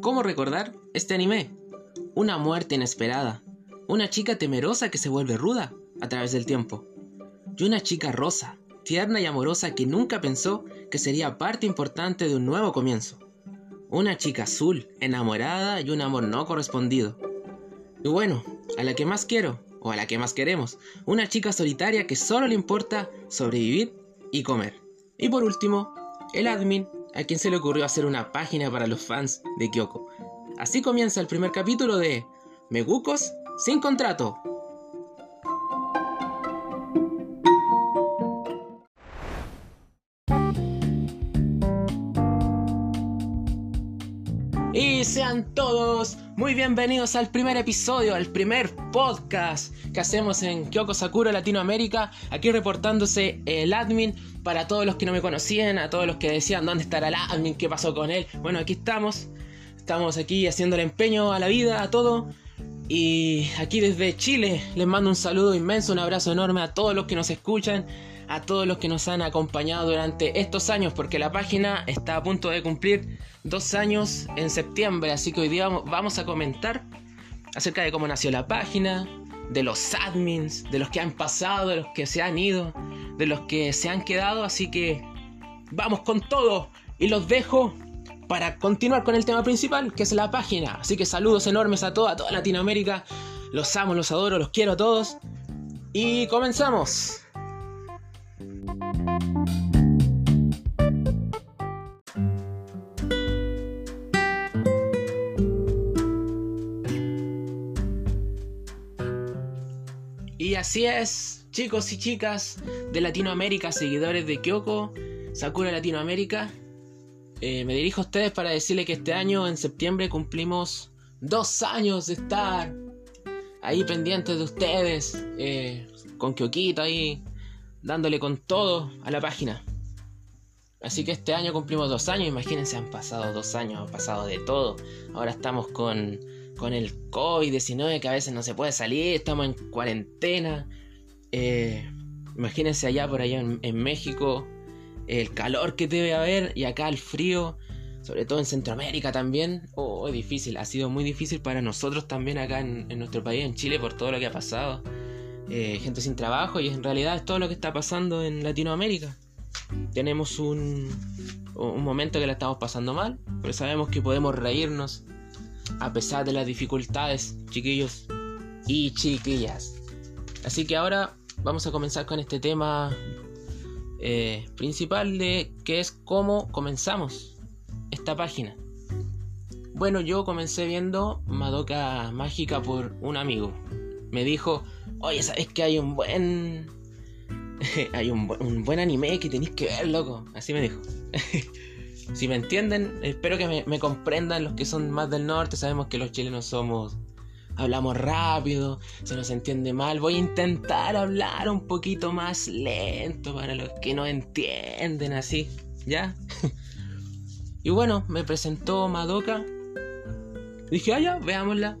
¿Cómo recordar este anime? Una muerte inesperada, una chica temerosa que se vuelve ruda a través del tiempo, y una chica rosa, tierna y amorosa que nunca pensó que sería parte importante de un nuevo comienzo. Una chica azul, enamorada y un amor no correspondido. Y bueno, a la que más quiero, o a la que más queremos, una chica solitaria que solo le importa sobrevivir y comer. Y por último, el admin a quien se le ocurrió hacer una página para los fans de Kyoko. Así comienza el primer capítulo de Megukos sin contrato. Y sean todos muy bienvenidos al primer episodio, al primer podcast que hacemos en Kyoko Sakura Latinoamérica. Aquí reportándose el admin para todos los que no me conocían, a todos los que decían dónde estará el admin, qué pasó con él. Bueno, aquí estamos. Estamos aquí haciendo el empeño a la vida, a todo. Y aquí desde Chile les mando un saludo inmenso, un abrazo enorme a todos los que nos escuchan, a todos los que nos han acompañado durante estos años, porque la página está a punto de cumplir dos años en septiembre, así que hoy día vamos a comentar acerca de cómo nació la página, de los admins, de los que han pasado, de los que se han ido, de los que se han quedado, así que vamos con todo y los dejo para continuar con el tema principal, que es la página. Así que saludos enormes a toda, a toda Latinoamérica. Los amo, los adoro, los quiero a todos. Y comenzamos. Y así es, chicos y chicas de Latinoamérica, seguidores de Kyoko, Sakura Latinoamérica. Eh, me dirijo a ustedes para decirles que este año, en septiembre, cumplimos dos años de estar ahí pendientes de ustedes, eh, con Kyokito ahí, dándole con todo a la página. Así que este año cumplimos dos años, imagínense, han pasado dos años, han pasado de todo. Ahora estamos con, con el COVID-19 que a veces no se puede salir, estamos en cuarentena. Eh, imagínense allá por allá en, México, el calor que debe haber y acá el frío, sobre todo en Centroamérica también. Oh, es difícil, ha sido muy difícil para nosotros también acá en, nuestro país, en Chile, por todo lo que ha pasado. Eh, gente sin trabajo y en realidad es todo lo que está pasando en Latinoamérica tenemos un, un momento que la estamos pasando mal, pero sabemos que podemos reírnos a pesar de las dificultades, chiquillos y chiquillas. Así que ahora vamos a comenzar con este tema eh, principal de que es cómo comenzamos esta página. Bueno, yo comencé viendo Madoka Mágica por un amigo. Me dijo, oye, ¿sabes que hay un buen hay un, buen anime que tenéis que ver, loco. Así me dijo. si me entienden, espero que me, comprendan los que son más del norte. Sabemos que los chilenos somos. Hablamos rápido, se nos entiende mal. Voy a intentar hablar un poquito más lento para los que no entienden así. ¿Ya? y bueno, me presentó Madoka. Dije, ah, ya, veámosla.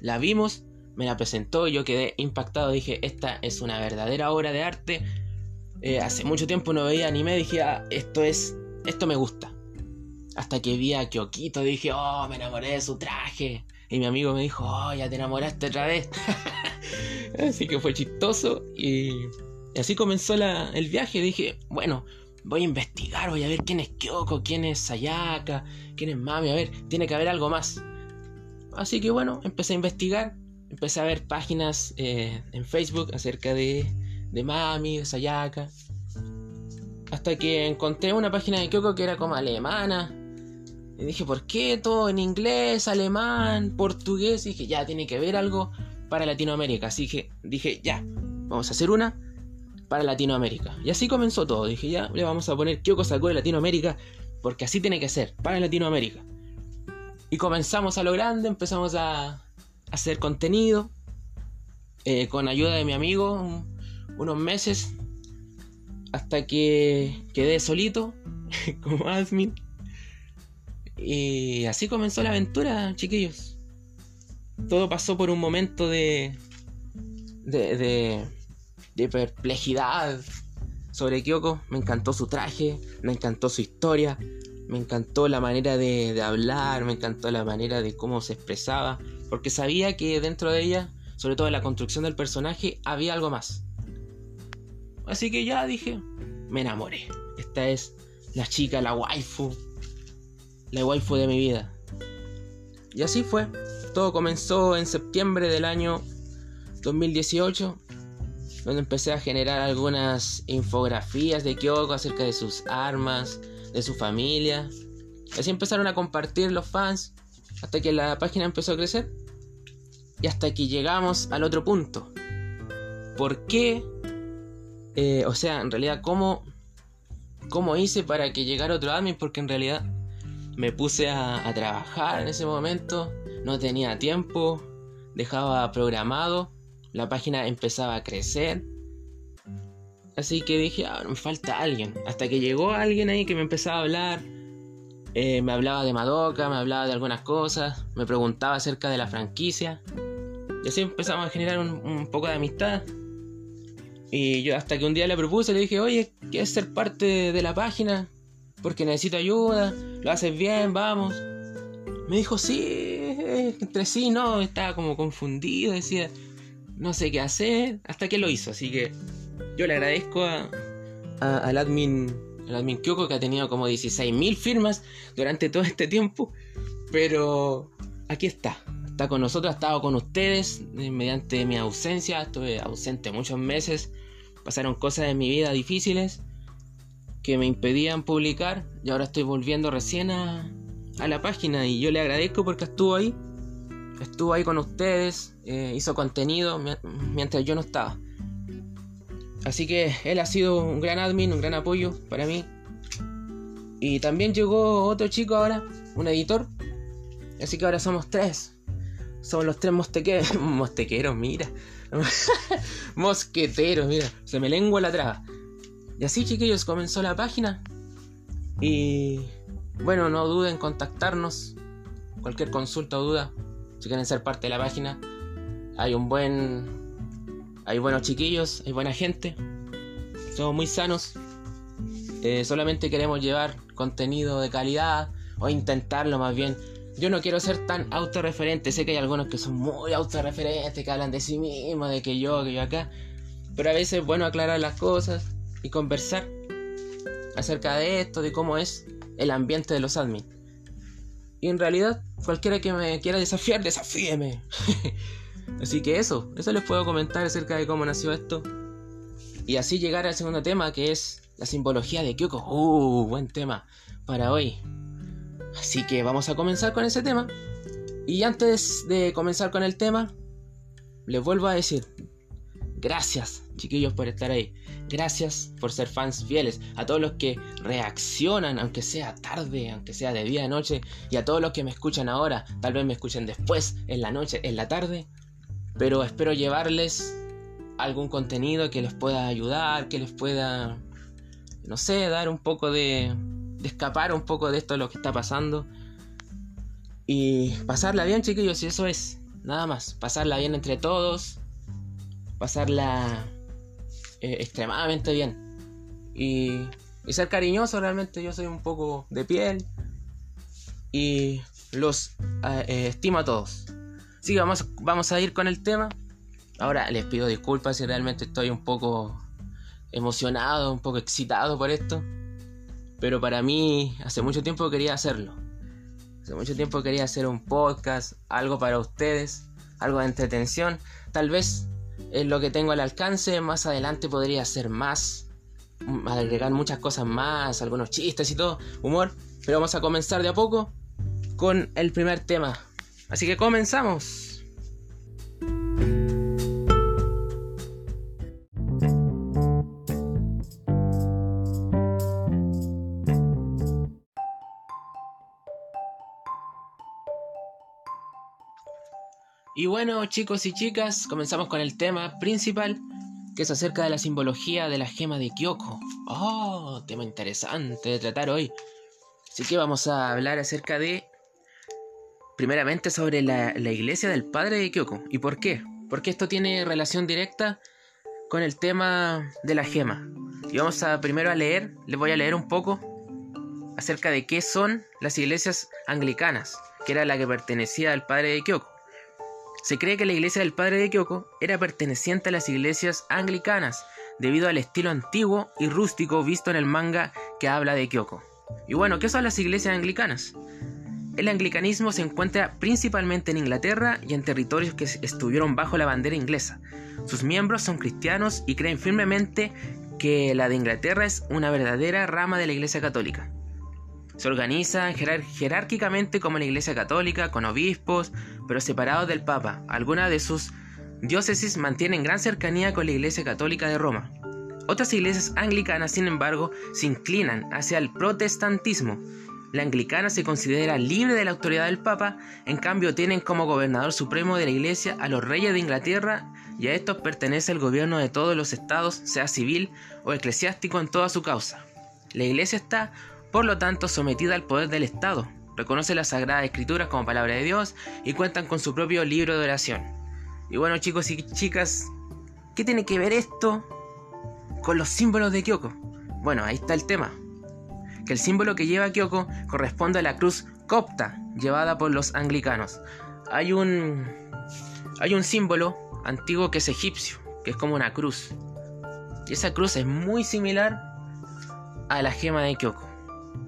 La vimos, me la presentó yo quedé impactado. Dije, esta es una verdadera obra de arte. Eh, hace mucho tiempo no veía anime, dije, ah, esto es, esto me gusta. Hasta que vi a Kyokito, dije, oh, me enamoré de su traje. Y mi amigo me dijo, oh, ya te enamoraste otra vez. así que fue chistoso y, así comenzó el viaje. Dije, bueno, voy a investigar, voy a ver quién es Kyoko, quién es Sayaka, quién es Mami, a ver, tiene que haber algo más. Así que bueno, empecé a investigar, empecé a ver páginas eh, en Facebook acerca de de Mami, de Sayaka. Hasta que encontré una página de Kyoko que era como alemana. Y dije, ¿por qué todo en inglés, alemán, portugués? Y dije, ya, tiene que haber algo para Latinoamérica. Así que dije, ya, vamos a hacer una para Latinoamérica. Y así comenzó todo. Dije, ya, le vamos a poner Kyoko Sakura Latinoamérica, porque así tiene que ser, para Latinoamérica. Y comenzamos a lo grande, empezamos a hacer contenido. Eh, con ayuda de mi amigo, unos meses hasta que quedé solito como admin. Y así comenzó la aventura, chiquillos. Todo pasó por un momento de, de, de, perplejidad sobre Kyoko. Me encantó su traje, me encantó su historia, Me encantó la manera de, de hablar, me encantó la manera de cómo se expresaba, porque sabía que dentro de ella, sobre todo en la construcción del personaje, había algo más. Así que ya dije, me enamoré. Esta es la chica, la waifu, la waifu de mi vida. Y así fue. Todo comenzó en septiembre del año 2018, donde empecé a generar algunas infografías de Kyoko acerca de sus armas, de su familia. Así empezaron a compartir los fans hasta que la página empezó a crecer y hasta que llegamos al otro punto. ¿Por qué? Eh, o sea, en realidad, ¿cómo, ¿cómo hice para que llegara otro admin? Porque en realidad me puse a, trabajar en ese momento, no tenía tiempo, dejaba programado, la página empezaba a crecer. Así que dije, ah, me falta alguien. Hasta que llegó alguien ahí que me empezaba a hablar. Eh, me hablaba de Madoka, me hablaba de algunas cosas, me preguntaba acerca de la franquicia. Y así empezamos a generar un, poco de amistad. Y yo hasta que un día le propuse, le dije, oye, ¿quieres ser parte de la página? Porque necesito ayuda, lo haces bien, vamos. Me dijo, sí, entre sí, no, estaba como confundido, decía, no sé qué hacer, hasta que lo hizo. Así que yo le agradezco a, al admin, al admin Kyoko que ha tenido como 16.000 firmas durante todo este tiempo. Pero aquí está, está con nosotros, ha estado con ustedes eh, mediante mi ausencia. Estuve ausente muchos meses. Pasaron cosas en mi vida difíciles que me impedían publicar y ahora estoy volviendo recién a, la página y yo le agradezco porque estuvo ahí. Estuvo ahí con ustedes, eh, hizo contenido mientras yo no estaba. Así que él ha sido un gran admin, un gran apoyo para mí. Y también llegó otro chico ahora, un editor. Así que ahora somos tres. Somos los tres mostequeros. Mostequeros, mira. Mosqueteros, mira. Se me lengua la traba. Y así, chiquillos, comenzó la página. Y bueno, no duden en contactarnos. Cualquier consulta o duda, si quieren ser parte de la página. Hay un buen. Hay buenos chiquillos, hay buena gente. Somos muy sanos. Eh, solamente queremos llevar contenido de calidad o intentarlo más bien yo no quiero ser tan autorreferente. Sé que hay algunos que son muy autorreferentes, que hablan de sí mismos, de que yo, que yo acá. Pero a veces es bueno aclarar las cosas y conversar acerca de esto, de cómo es el ambiente de los admins. Y en realidad, cualquiera que me quiera desafiar, desafíeme. así que eso, eso les puedo comentar acerca de cómo nació esto. Y así llegar al segundo tema, que es la simbología de Kyoko. Uh, buen tema para hoy. Así que vamos a comenzar con ese tema. Y antes de comenzar con el tema, les vuelvo a decir, gracias chiquillos por estar ahí. Gracias por ser fans fieles. A todos los que reaccionan, aunque sea tarde, aunque sea de día, de noche. Y a todos los que me escuchan ahora. Tal vez me escuchen después, en la noche, en la tarde. Pero espero llevarles algún contenido que les pueda ayudar, que les pueda, no sé, dar un poco de, de escapar un poco de esto de lo que está pasando. Y pasarla bien, chiquillos, y eso es. Nada más. Pasarla bien entre todos. Pasarla eh, extremadamente bien. Y, y, ser cariñoso realmente. Yo soy un poco de piel. Y los eh, eh, estimo a todos. Así que vamos, vamos a ir con el tema. Ahora les pido disculpas si realmente estoy un poco emocionado, un poco excitado por esto. Pero para mí, hace mucho tiempo quería hacerlo. Hace mucho tiempo quería hacer un podcast, algo para ustedes, algo de entretención. Tal vez es lo que tengo al alcance, más adelante podría hacer más, agregar muchas cosas más, algunos chistes y todo, humor. Pero vamos a comenzar de a poco con el primer tema. Así que comenzamos. Y bueno, chicos y chicas, comenzamos con el tema principal, que es acerca de la simbología de la gema de Kyoko. Oh, tema interesante de tratar hoy. Así que vamos a hablar acerca de, primeramente, sobre la, iglesia del padre de Kyoko. ¿Y por qué? Porque esto tiene relación directa con el tema de la gema. Y vamos a primero a leer, les voy a leer un poco acerca de qué son las iglesias anglicanas, que era la que pertenecía al padre de Kyoko. Se cree que la iglesia del padre de Kyoko era perteneciente a las iglesias anglicanas, debido al estilo antiguo y rústico visto en el manga que habla de Kyoko. Y bueno, ¿qué son las iglesias anglicanas? El anglicanismo se encuentra principalmente en Inglaterra y en territorios que estuvieron bajo la bandera inglesa. Sus miembros son cristianos y creen firmemente que la de Inglaterra es una verdadera rama de la Iglesia Católica. Se organizan jerárquicamente como la Iglesia Católica, con obispos, pero separados del Papa. Algunas de sus diócesis mantienen gran cercanía con la Iglesia Católica de Roma. Otras iglesias anglicanas, sin embargo, se inclinan hacia el protestantismo. La anglicana se considera libre de la autoridad del Papa, en cambio tienen como gobernador supremo de la Iglesia a los reyes de Inglaterra y a estos pertenece el gobierno de todos los estados, sea civil o eclesiástico en toda su causa. La Iglesia está, por lo tanto, sometida al poder del Estado, reconoce las Sagradas Escrituras como palabra de Dios y cuentan con su propio libro de oración. Y bueno chicos y chicas, ¿qué tiene que ver esto con los símbolos de Kyoko. Bueno, ahí está el tema. Que el símbolo que lleva Kyoko corresponde a la cruz copta llevada por los anglicanos. Hay un hay un símbolo antiguo que es egipcio, que es como una cruz. Y esa cruz es muy similar a la gema de Kyoko.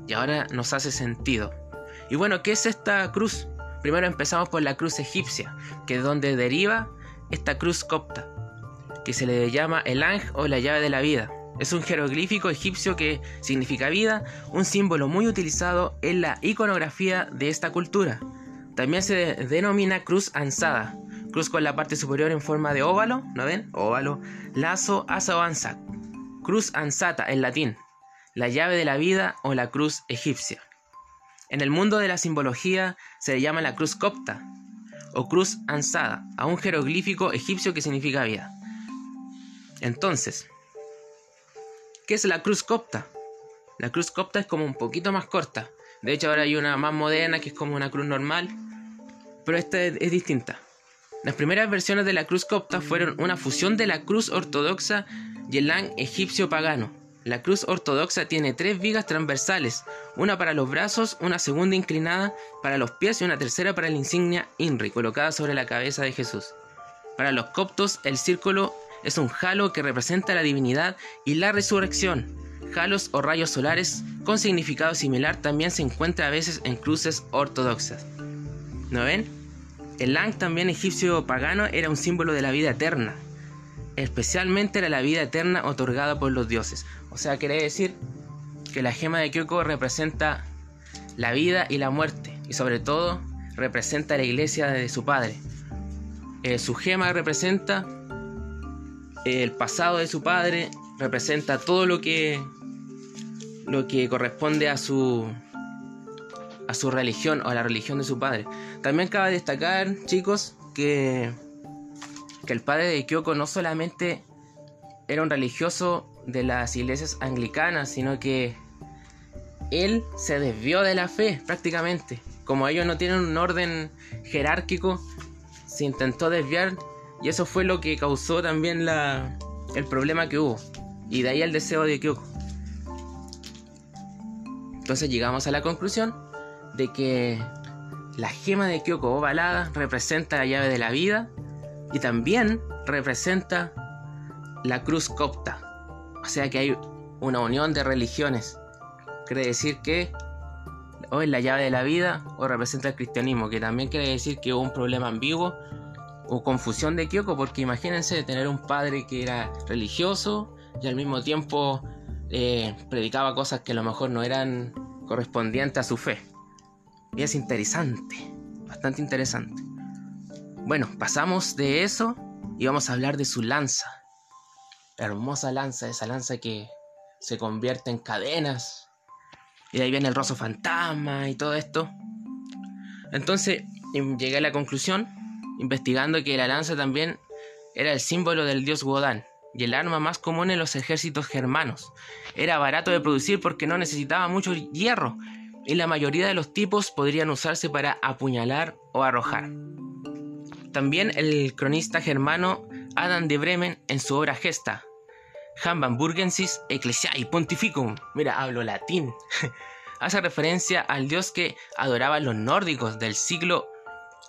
Y ahora nos hace sentido. Y bueno, ¿qué es esta cruz? Primero empezamos por la cruz egipcia, que es donde deriva esta cruz copta que se le llama el Ang o la llave de la vida. Es un jeroglífico egipcio que significa vida, un símbolo muy utilizado en la iconografía de esta cultura. También se denomina cruz ansada, cruz con la parte superior en forma de óvalo, ¿no ven? Óvalo, lazo, asa o. Cruz ansata en latín, la llave de la vida o la cruz egipcia. En el mundo de la simbología se le llama la cruz copta o cruz ansada, a un jeroglífico egipcio que significa vida. Entonces, ¿qué es la cruz copta? La cruz copta es como un poquito más corta. De hecho, ahora hay una más moderna que es como una cruz normal, pero esta es, distinta. Las primeras versiones de la cruz copta fueron una fusión de la cruz ortodoxa y el lan egipcio pagano. La cruz ortodoxa tiene tres vigas transversales, una para los brazos, una segunda inclinada para los pies y una tercera para la insignia INRI, colocada sobre la cabeza de Jesús. Para los coptos, el círculo es un halo que representa la divinidad y la resurrección. Halos o rayos solares con significado similar también se encuentra a veces en cruces ortodoxas. ¿No ven? El Lang también egipcio pagano era un símbolo de la vida eterna. Especialmente era la vida eterna otorgada por los dioses. O sea, quiere decir que la gema de Kyoko representa la vida y la muerte. Y sobre todo representa la iglesia de su padre. Eh, su gema representa el pasado de su padre representa todo lo que lo que corresponde a su a su religión o a la religión de su padre. También cabe destacar, chicos, que que el padre de Kyoko no solamente era un religioso de las iglesias anglicanas, sino que él se desvió de la fe prácticamente. Como ellos no tienen un orden jerárquico, se intentó desviar y eso fue lo que causó también la, el problema que hubo. Y de ahí el deseo de Kyoko. Entonces llegamos a la conclusión de que la gema de Kyoko ovalada representa la llave de la vida y también representa la cruz copta. O sea que hay una unión de religiones. Quiere decir que o es la llave de la vida o representa el cristianismo, que también quiere decir que hubo un problema ambiguo o confusión de Kyoko, porque imagínense tener un padre que era religioso y al mismo tiempo eh, predicaba cosas que a lo mejor no eran correspondientes a su fe. Y es interesante, bastante interesante. Bueno, pasamos de eso y vamos a hablar de su lanza. hermosa lanza, esa lanza que se convierte en cadenas. Y de ahí viene el roso fantasma y todo esto. Entonces llegué a la conclusión investigando que la lanza también era el símbolo del dios Wodan y el arma más común en los ejércitos germanos. Era barato de producir porque no necesitaba mucho hierro y la mayoría de los tipos podrían usarse para apuñalar o arrojar. También el cronista germano Adam de Bremen en su obra Gesta, Hamburgensis Ecclesiae Pontificum, mira, hablo latín, hace referencia al dios que adoraban los nórdicos del siglo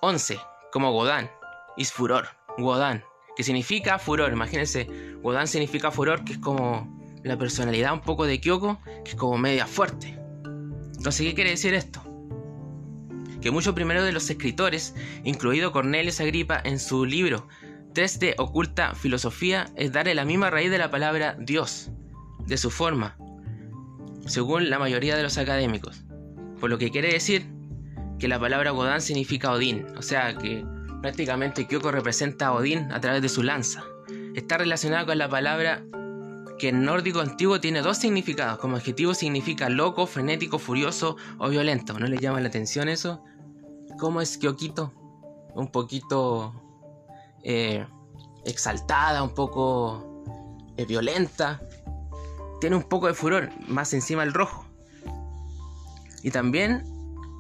XI, como Godán, Isfuror, Godán, que significa furor. Imagínense, Godán significa furor, que es como la personalidad un poco de Kyoko, que es como media fuerte. Entonces, ¿qué quiere decir esto? Que muchos primeros de los escritores, incluido Cornelius Agripa en su libro Test de Oculta Filosofía, es darle la misma raíz de la palabra Dios, de su forma, según la mayoría de los académicos. Por lo que quiere decir que la palabra Godán significa Odín, o sea que prácticamente Kyoko representa a Odín a través de su lanza. Está relacionada con la palabra que en nórdico antiguo tiene dos significados. Como adjetivo significa loco, frenético, furioso o violento. ¿No le llama la atención eso? ¿Cómo es Kyokito? Un poquito eh, exaltada, un poco eh, violenta. Tiene un poco de furor, más encima el rojo. Y también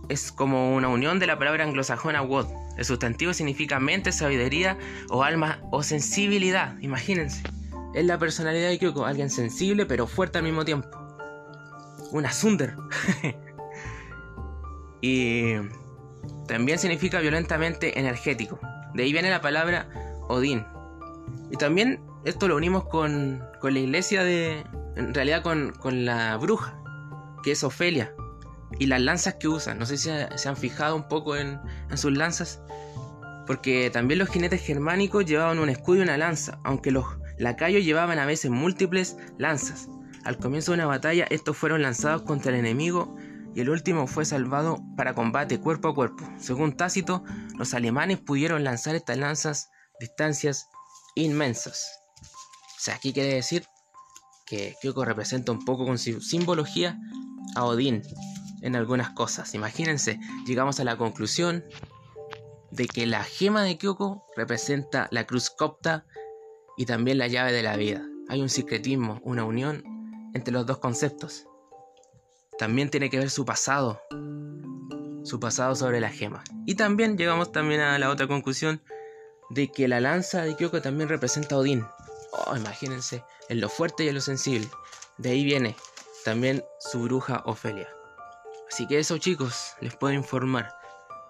es como una unión de la palabra anglosajona wod. El sustantivo significa mente, sabiduría o alma o sensibilidad. Imagínense. Es la personalidad de Kyoko, alguien sensible pero fuerte al mismo tiempo. Una Sunder. y también significa violentamente energético. De ahí viene la palabra Odín. Y también esto lo unimos con, con la iglesia de... En realidad con, con, la bruja, que es Ofelia. Y las lanzas que usa. No sé si se han fijado un poco en, en sus lanzas. Porque también los jinetes germánicos llevaban un escudo y una lanza. Aunque los Lacayos llevaban a veces múltiples lanzas. Al comienzo de una batalla, estos fueron lanzados contra el enemigo y el último fue salvado para combate cuerpo a cuerpo. Según Tácito, los alemanes pudieron lanzar estas lanzas distancias inmensas. O sea, aquí quiere decir que Kyoko representa un poco con simbología a Odín en algunas cosas. Imagínense, llegamos a la conclusión de que la gema de Kyoko representa la cruz copta y también la llave de la vida. Hay un secretismo, una unión entre los dos conceptos. También tiene que ver su pasado, su pasado sobre la gema. Y también llegamos también a la otra conclusión de que la lanza de Kyoko también representa a Odín. Oh, imagínense, en lo fuerte y en lo sensible. De ahí viene también su bruja Ofelia. Así que eso chicos, les puedo informar.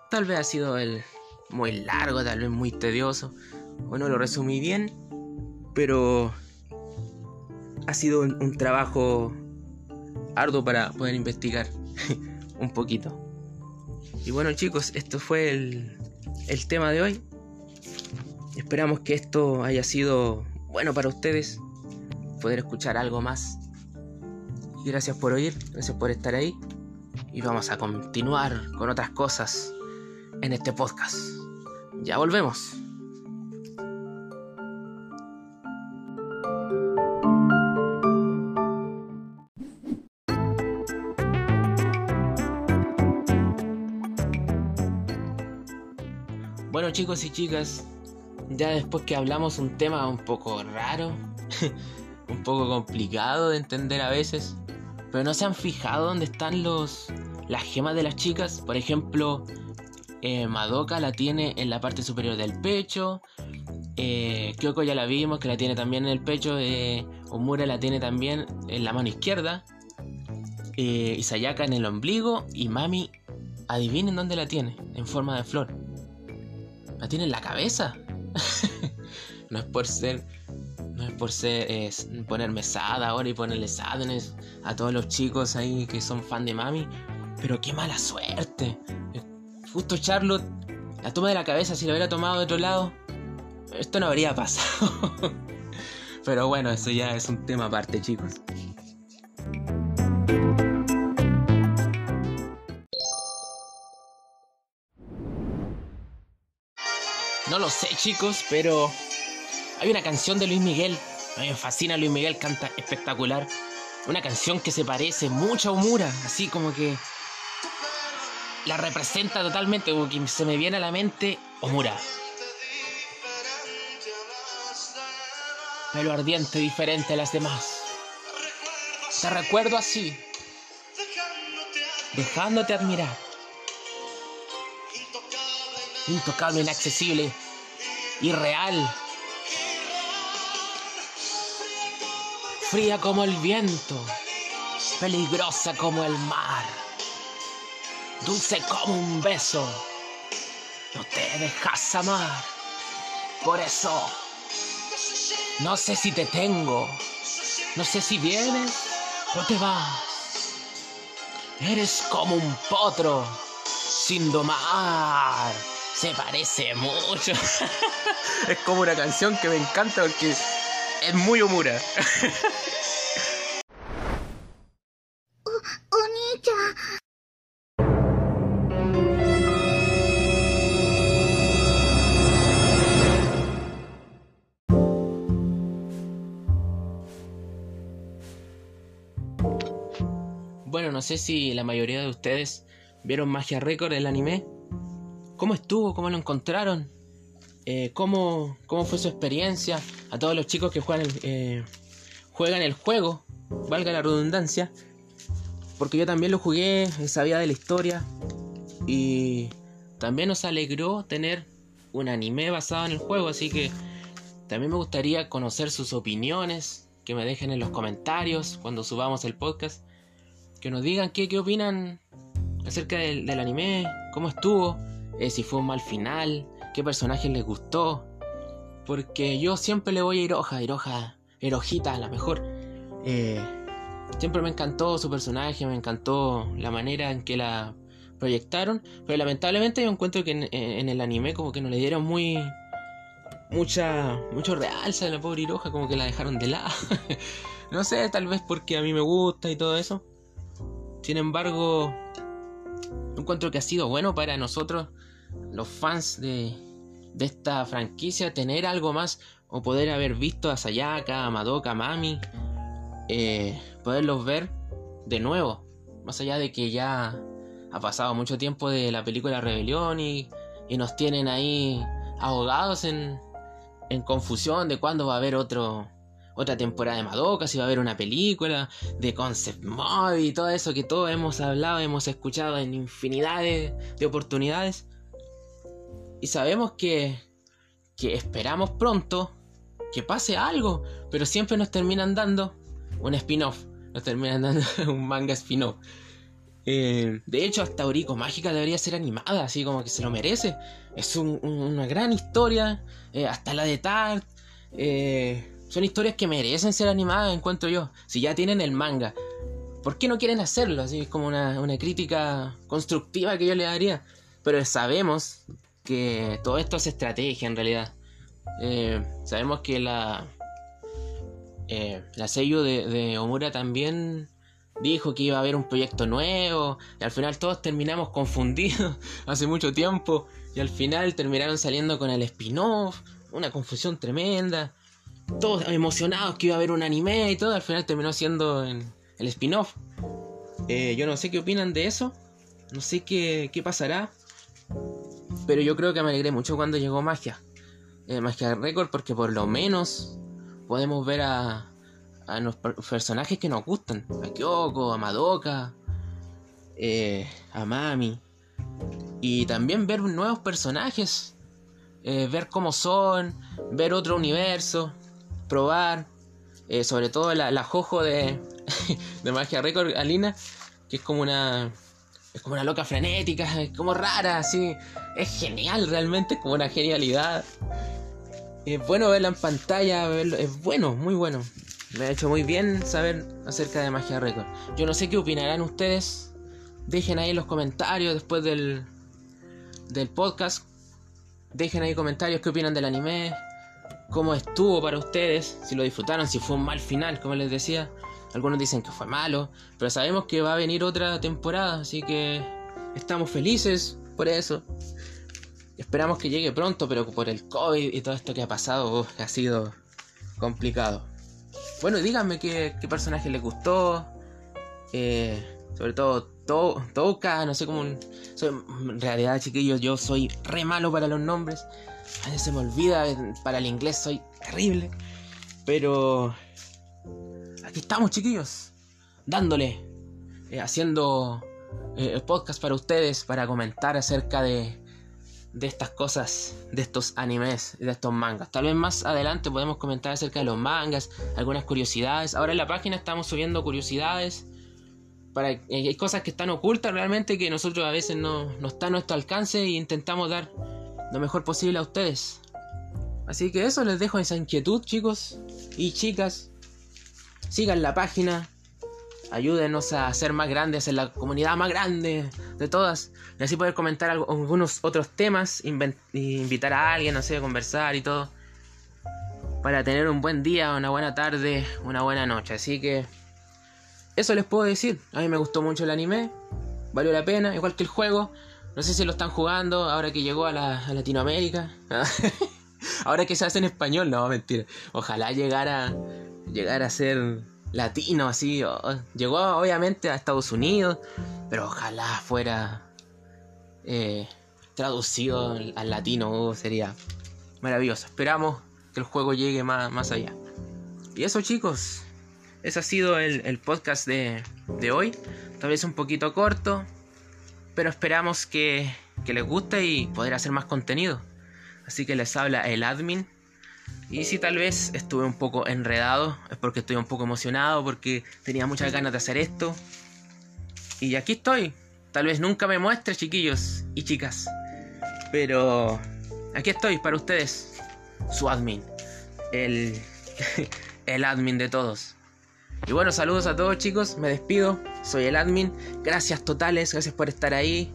Tal vez ha sido el muy largo, tal vez muy tedioso. Bueno, lo resumí bien, pero ha sido un, trabajo arduo para poder investigar un poquito. Y bueno chicos, esto fue el, el tema de hoy. Esperamos que esto haya sido bueno para ustedes, poder escuchar algo más. Y gracias por oír, gracias por estar ahí. Y vamos a continuar con otras cosas en este podcast. Ya volvemos. Chicos y chicas, ya después que hablamos un tema un poco raro, un poco complicado de entender a veces, pero no se han fijado dónde están los las gemas de las chicas. Por ejemplo, eh, Madoka la tiene en la parte superior del pecho. Eh, Kyoko ya la vimos que la tiene también en el pecho. Eh, la tiene también en la mano izquierda. Eh, Isayaka en el ombligo. Y Mami, adivinen dónde la tiene, en forma de flor. ¿La tiene en la cabeza? no es por ser. No es por ser. Es ponerme sad ahora y ponerle sadness a todos los chicos ahí que son fan de mami. Pero qué mala suerte. Justo Charlotte la toma de la cabeza. Si lo hubiera tomado de otro lado, esto no habría pasado. Pero bueno, eso ya es un tema aparte, chicos. No lo sé, chicos, pero hay una canción de Luis Miguel. A mí me fascina Luis Miguel, canta espectacular. Una canción que se parece mucho a Omura, así como que la representa totalmente, como que se me viene a la mente Omura. Pelo ardiente, diferente a las demás. Te recuerdo así, dejándote admirar. Intocable, inaccesible, irreal. Fría como el viento, peligrosa como el mar. dulce como un beso. No te dejas amar. Por eso, no sé si te tengo. No sé si vienes o te vas. Eres como un potro sin domar. Se parece mucho. es como una canción que me encanta porque es muy humura. Bueno, no sé si la mayoría de ustedes vieron Magia Record, el anime. ¿Cómo estuvo? ¿Cómo lo encontraron? Eh, ¿cómo, ¿Cómo fue su experiencia? A todos los chicos que juegan el, eh, juegan el juego, valga la redundancia. Porque yo también lo jugué, sabía de la historia. Y también nos alegró tener un anime basado en el juego. Así que también me gustaría conocer sus opiniones. Que me dejen en los comentarios cuando subamos el podcast que nos digan qué, qué opinan acerca del, anime, cómo estuvo, eh, si fue un mal final, qué personaje les gustó. Porque yo siempre le voy a Hiroja, Hiroja, Hirojita a la mejor. Eh, siempre me encantó su personaje, me encantó la manera en que la proyectaron. Pero lamentablemente yo encuentro que en, el anime como que no le dieron muy... Mucha, mucho realza a la pobre Hiroja, como que la dejaron de lado. no sé, tal vez porque a mí me gusta y todo eso. Sin embargo, encuentro que ha sido bueno para nosotros, los fans de, de esta franquicia, tener algo más o poder haber visto a Sayaka, a Madoka, a Mami, eh, poderlos ver de nuevo. Más allá de que ya ha pasado mucho tiempo de la película Rebelión y, y nos tienen ahí ahogados en, en confusión de cuándo va a haber otro, otra temporada de Madoka, si va a haber una película, de Concept Movie y todo eso que todos hemos hablado, hemos escuchado en infinidad de, oportunidades. Y sabemos que, que esperamos pronto que pase algo, pero siempre nos terminan dando un spin-off, nos terminan dando un manga spin-off. Eh, de hecho, hasta Aurico Mágica debería ser animada, así como que se lo merece. Es una gran historia, eh, hasta la de Tart. Eh, son historias que merecen ser animadas, encuentro yo. Si ya tienen el manga, ¿por qué no quieren hacerlo? Así es como una, crítica constructiva que yo le daría. Pero sabemos que todo esto es estrategia en realidad. Eh, sabemos que la, eh, la sello de, de, Omura también dijo que iba a haber un proyecto nuevo. Y al final todos terminamos confundidos hace mucho tiempo. Y al final terminaron saliendo con el spin-off. Una confusión tremenda todos emocionados que iba a haber un anime y todo, al final terminó siendo el spin-off. Eh, yo no sé qué opinan de eso, no sé qué, qué, pasará, pero yo creo que me alegré mucho cuando llegó Magia. Eh, Magia Record porque por lo menos podemos ver a, a los personajes que nos gustan. A Kyoko, a Madoka, eh, a Mami. Y también ver nuevos personajes. ver cómo son, ver otro universo probar. Eh, sobre todo la, la Jojo de, de Magia Record, Alina, que es como una. Es como una loca frenética, es como rara, así. Es genial, realmente, es como una genialidad. Es bueno verla en pantalla, es bueno, muy bueno. Me ha hecho muy bien saber acerca de Magia Record. Yo no sé qué opinarán ustedes. Dejen ahí los comentarios después del, del podcast. Dejen ahí comentarios qué opinan del anime, cómo estuvo para ustedes, si lo disfrutaron, si fue un mal final, como les decía. Algunos dicen que fue malo, pero sabemos que va a venir otra temporada, así que estamos felices por eso. Esperamos que llegue pronto, pero por el COVID y todo esto que ha pasado, ha sido complicado. Bueno, díganme qué, personaje les gustó. Eh, sobre todo Toca, no sé cómo. en realidad, chiquillos, yo soy re malo para los nombres. A veces se me olvida, para el inglés soy terrible. Pero aquí estamos, chiquillos, dándole, eh, haciendo eh, podcast para ustedes, para comentar acerca de, de estas cosas, de estos animes, de estos mangas. Tal vez más adelante podemos comentar acerca de los mangas, algunas curiosidades. Ahora en la página estamos subiendo curiosidades para hay cosas que están ocultas realmente que nosotros a veces no, no está a nuestro alcance e intentamos dar lo mejor posible a ustedes. Así que eso les dejo esa inquietud, chicos y chicas. Sigan la página, ayúdenos a ser más grandes, en la comunidad más grande de todas. Y así poder comentar algunos otros temas, invitar a alguien, no sé, conversar y todo. Para tener un buen día, una buena tarde, una buena noche. Así que eso les puedo decir. A mí me gustó mucho el anime. Valió la pena, igual que el juego. No sé si lo están jugando ahora que llegó a, Latinoamérica. ahora que se hace en español, no, mentira. Ojalá llegara, llegara a ser latino así. llegó obviamente a Estados Unidos, pero ojalá fuera eh, traducido al latino. Uh, sería maravilloso. Esperamos que el juego llegue más, más allá. Y eso chicos, ese ha sido el, podcast de, de, hoy. Tal vez un poquito corto, pero esperamos que, les guste y poder hacer más contenido. Así que les habla el admin. Y si tal vez estuve un poco enredado, es porque estoy un poco emocionado, porque tenía muchas ganas de hacer esto. Y aquí estoy. Tal vez nunca me muestre, chiquillos y chicas. Pero aquí estoy para ustedes, su admin. El, el admin de todos. Y bueno, saludos a todos chicos, me despido, soy el admin, gracias totales, gracias por estar ahí.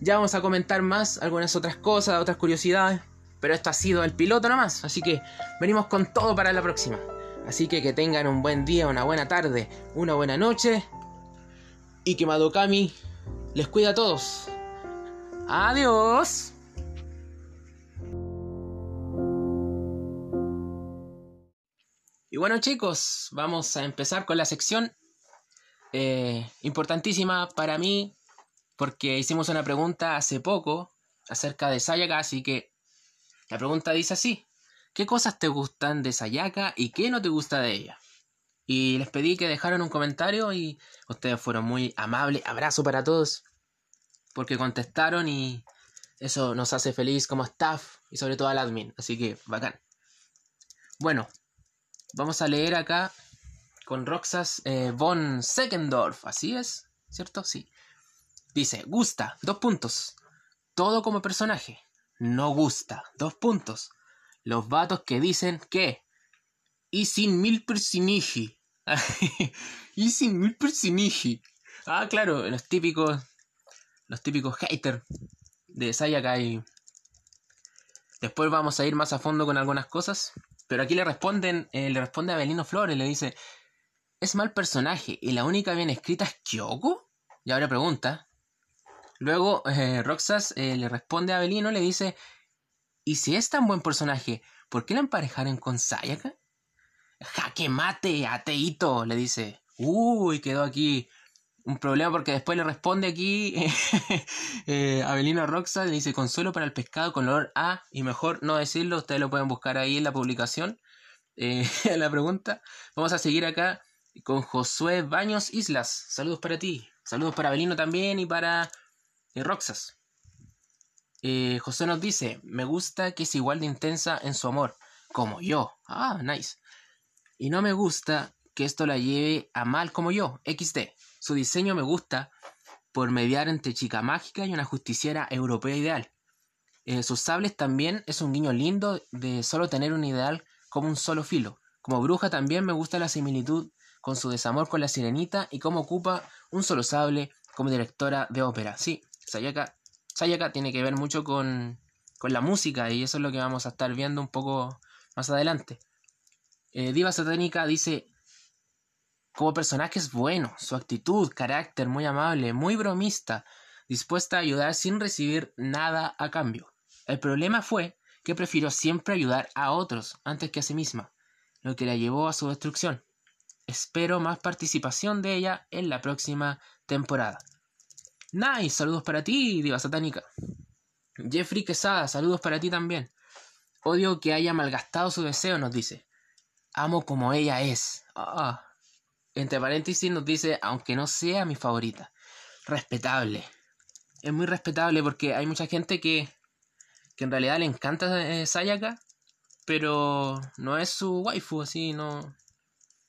Ya vamos a comentar más algunas otras cosas, otras curiosidades, pero esto ha sido el piloto nomás, así que venimos con todo para la próxima. Así que que tengan un buen día, una buena tarde, una buena noche y que Madokami les cuida a todos. Adiós. Bueno chicos, vamos a empezar con la sección eh, importantísima para mí porque hicimos una pregunta hace poco acerca de Sayaka, así que la pregunta dice así, ¿qué cosas te gustan de Sayaka y qué no te gusta de ella? Y les pedí que dejaran un comentario y ustedes fueron muy amables, abrazo para todos, porque contestaron y eso nos hace feliz como staff y sobre todo al admin, así que bacán. Bueno, Vamos a leer acá con Roxas eh, von Seckendorf, así es, ¿cierto? Sí. Dice, gusta, dos puntos. Todo como personaje. No gusta, dos puntos. Los vatos que dicen que. Y sin mil personajes. y sin mil personajes. Ah, claro, los típicos. Los típicos haters de Sayaka y. Después vamos a ir más a fondo con algunas cosas. Pero aquí le responden, eh, le responde a Belino Flores, le dice, es mal personaje y la única bien escrita es Kyoko. Y ahora pregunta. Luego eh, Roxas eh, le responde a Belino, le dice, ¿y si es tan buen personaje, por qué la emparejaron con Sayaka? Jaque mate, ateito, le dice. Uy, quedó aquí un problema porque después le responde aquí eh, Abelino Roxa, le dice consuelo para el pescado con olor A, y mejor no decirlo, ustedes lo pueden buscar ahí en la publicación, eh, la pregunta. Vamos a seguir acá con Josué Baños Islas, saludos para ti, saludos para Abelino también y para eh, Roxas. Eh, José nos dice, me gusta que es igual de intensa en su amor, como yo. Ah, nice. Y no me gusta que esto la lleve a mal como yo, XD. Su diseño me gusta por mediar entre chica mágica y una justiciera europea ideal. Eh, sus sables también es un guiño lindo de solo tener un ideal como un solo filo. Como bruja también me gusta la similitud con su desamor con la sirenita y cómo ocupa un solo sable como directora de ópera. Sí, Sayaka, Sayaka tiene que ver mucho con, con la música y eso es lo que vamos a estar viendo un poco más adelante. Eh, Diva Satánica dice, como personaje es bueno, su actitud, carácter muy amable, muy bromista, dispuesta a ayudar sin recibir nada a cambio. El problema fue que prefirió siempre ayudar a otros antes que a sí misma, lo que la llevó a su destrucción. Espero más participación de ella en la próxima temporada. Nice, saludos para ti, diva satánica. Jeffrey Quesada, saludos para ti también. Odio que haya malgastado su deseo, nos dice. Amo como ella es. Ah, entre paréntesis nos dice, aunque no sea mi favorita. Respetable. Es muy respetable porque hay mucha gente que, que en realidad le encanta eh, Sayaka, pero no es su waifu, así, no,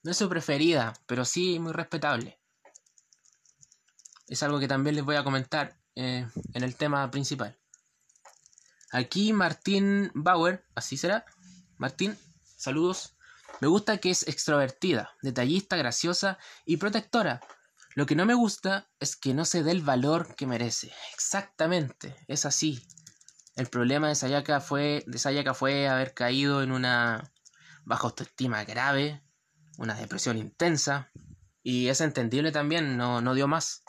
no es su preferida, pero sí muy respetable. es algo que también les voy a comentar eh, en el tema principal. Aquí Martín Bauer, así será. Martín, saludos. Me gusta que es extrovertida, detallista, graciosa y protectora. Lo que no me gusta es que no se dé el valor que merece. Exactamente, es así. El problema de Sayaka fue, de Sayaka fue haber caído en una baja autoestima grave, una depresión intensa, y es entendible también, no, no dio más.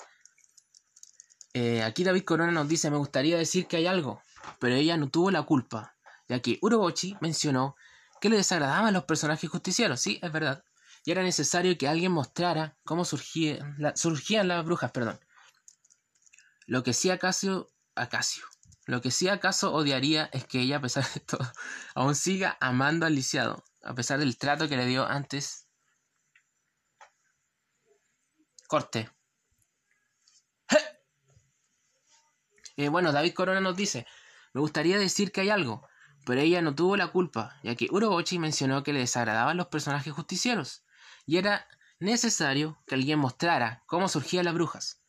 Eh, aquí David Corona nos dice, me gustaría decir que hay algo, pero ella no tuvo la culpa, ya que Urobochi mencionó que le desagradaban los personajes justicieros, sí, es verdad, y era necesario que alguien mostrara cómo surgía, surgían las brujas, perdón. Lo que sí acaso, acaso, lo que sí acaso odiaría es que ella, a pesar de todo, aún siga amando al lisiado, a pesar del trato que le dio antes. Corte. Eh, bueno, David Corona nos dice, me gustaría decir que hay algo, pero ella no tuvo la culpa, ya que Urobochi mencionó que le desagradaban los personajes justicieros, y era necesario que alguien mostrara cómo surgían las brujas.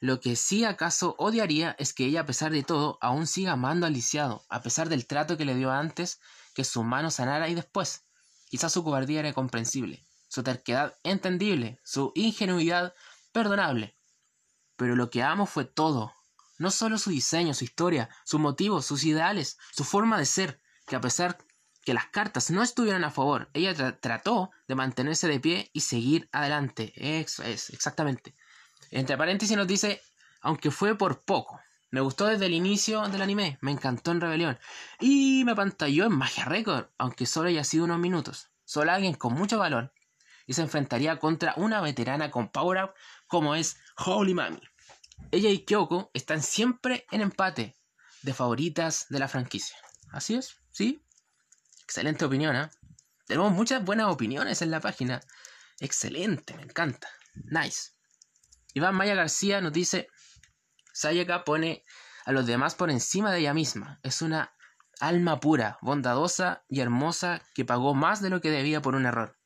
Lo que sí acaso odiaría es que ella, a pesar de todo, aún siga amando al lisiado, a pesar del trato que le dio antes, que su mano sanara y después. Quizás su cobardía era comprensible, su terquedad entendible, su ingenuidad perdonable. Pero lo que amo fue todo, no solo su diseño, su historia, sus motivos, sus ideales, su forma de ser, que a pesar que las cartas no estuvieran a favor, ella trató de mantenerse de pie y seguir adelante. Eso es, exactamente. Entre paréntesis nos dice, aunque fue por poco. Me gustó desde el inicio del anime, me encantó en Rebelión. Y me pantalló en Magia Record, aunque solo haya sido unos minutos. Solo alguien con mucho valor. Y se enfrentaría contra una veterana con power up como es Holy Mami. Ella y Kyoko están siempre en empate de favoritas de la franquicia. Así es, ¿sí? Excelente opinión, ¿eh? Tenemos muchas buenas opiniones en la página. Excelente, me encanta. Nice. Iván Maya García nos dice, Sayaka pone a los demás por encima de ella misma. Es una alma pura, bondadosa y hermosa que pagó más de lo que debía por un error.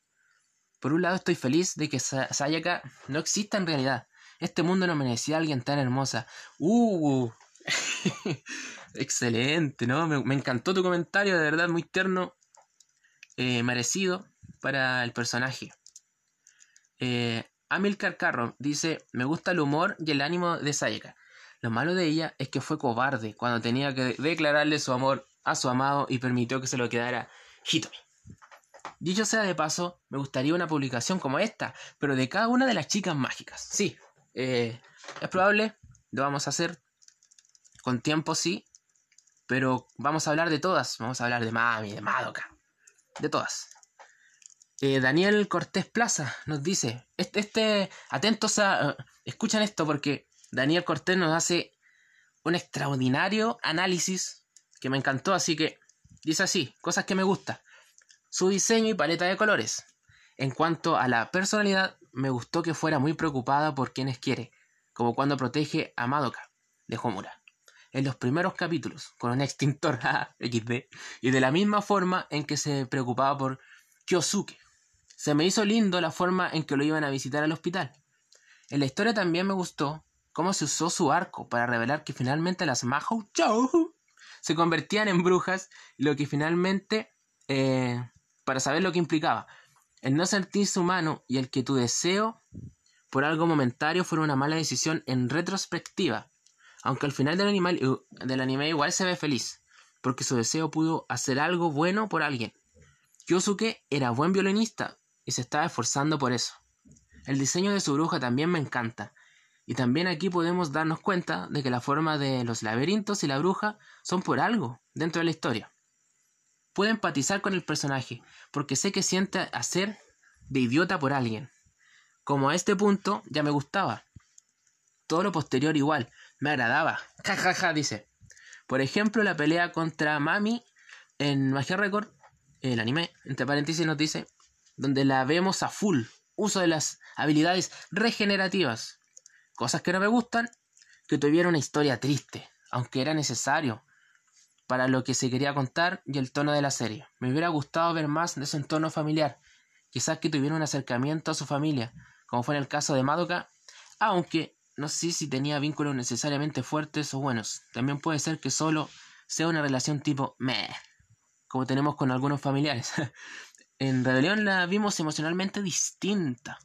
Por un lado estoy feliz de que Sayaka no exista en realidad, este mundo no merecía a alguien tan hermosa. ¡Uh! Excelente, ¿no? Me, encantó tu comentario, de verdad, muy tierno. Eh, merecido para el personaje. Eh, Amilcar Carro dice: Me gusta el humor y el ánimo de Sayaka. Lo malo de ella es que fue cobarde cuando tenía que declararle su amor a su amado y permitió que se lo quedara Hitomi. Dicho sea de paso, me gustaría una publicación como esta, pero de cada una de las chicas mágicas. Sí, eh, es probable, lo vamos a hacer con tiempo, sí, pero vamos a hablar de todas. Vamos a hablar de Mami, de Madoka, de todas. Eh, Daniel Cortés Plaza nos dice, este, este atentos a, uh, escuchan esto porque Daniel Cortés nos hace un extraordinario análisis que me encantó, así que dice así, cosas que me gustan. Su diseño y paleta de colores. En cuanto a la personalidad, me gustó que fuera muy preocupada por quienes quiere, como cuando protege a Madoka, de Homura, en los primeros capítulos, con un extintor XD, y de la misma forma en que se preocupaba por Kyosuke. Se me hizo lindo la forma en que lo iban a visitar al hospital. En la historia también me gustó cómo se usó su arco para revelar que finalmente las Mahou Chou se convertían en brujas, lo que finalmente, eh, para saber lo que implicaba, el no sentirse humano y el que tu deseo por algo momentario fuera una mala decisión en retrospectiva. Aunque al final del, animal, del anime igual se ve feliz, porque su deseo pudo hacer algo bueno por alguien. Kyosuke era buen violinista y se estaba esforzando por eso. El diseño de su bruja también me encanta, y también aquí podemos darnos cuenta de que la forma de los laberintos y la bruja son por algo dentro de la historia. Puedo empatizar con el personaje, porque sé que siente hacer de idiota por alguien. Como a este punto ya me gustaba. Todo lo posterior igual, me agradaba. Ja, ja, ja, dice. Por ejemplo, la pelea contra Mami en Magia Record, el anime, entre paréntesis nos dice, donde la vemos a full, uso de las habilidades regenerativas. Cosas que no me gustan, que tuviera una historia triste, aunque era necesario, para lo que se quería contar y el tono de la serie. Me hubiera gustado ver más de su entorno familiar, quizás que tuviera un acercamiento a su familia, como fue en el caso de Madoka, aunque no sé si tenía vínculos necesariamente fuertes o buenos. También puede ser que solo sea una relación tipo meh, como tenemos con algunos familiares. en Rebelión la vimos emocionalmente distinta.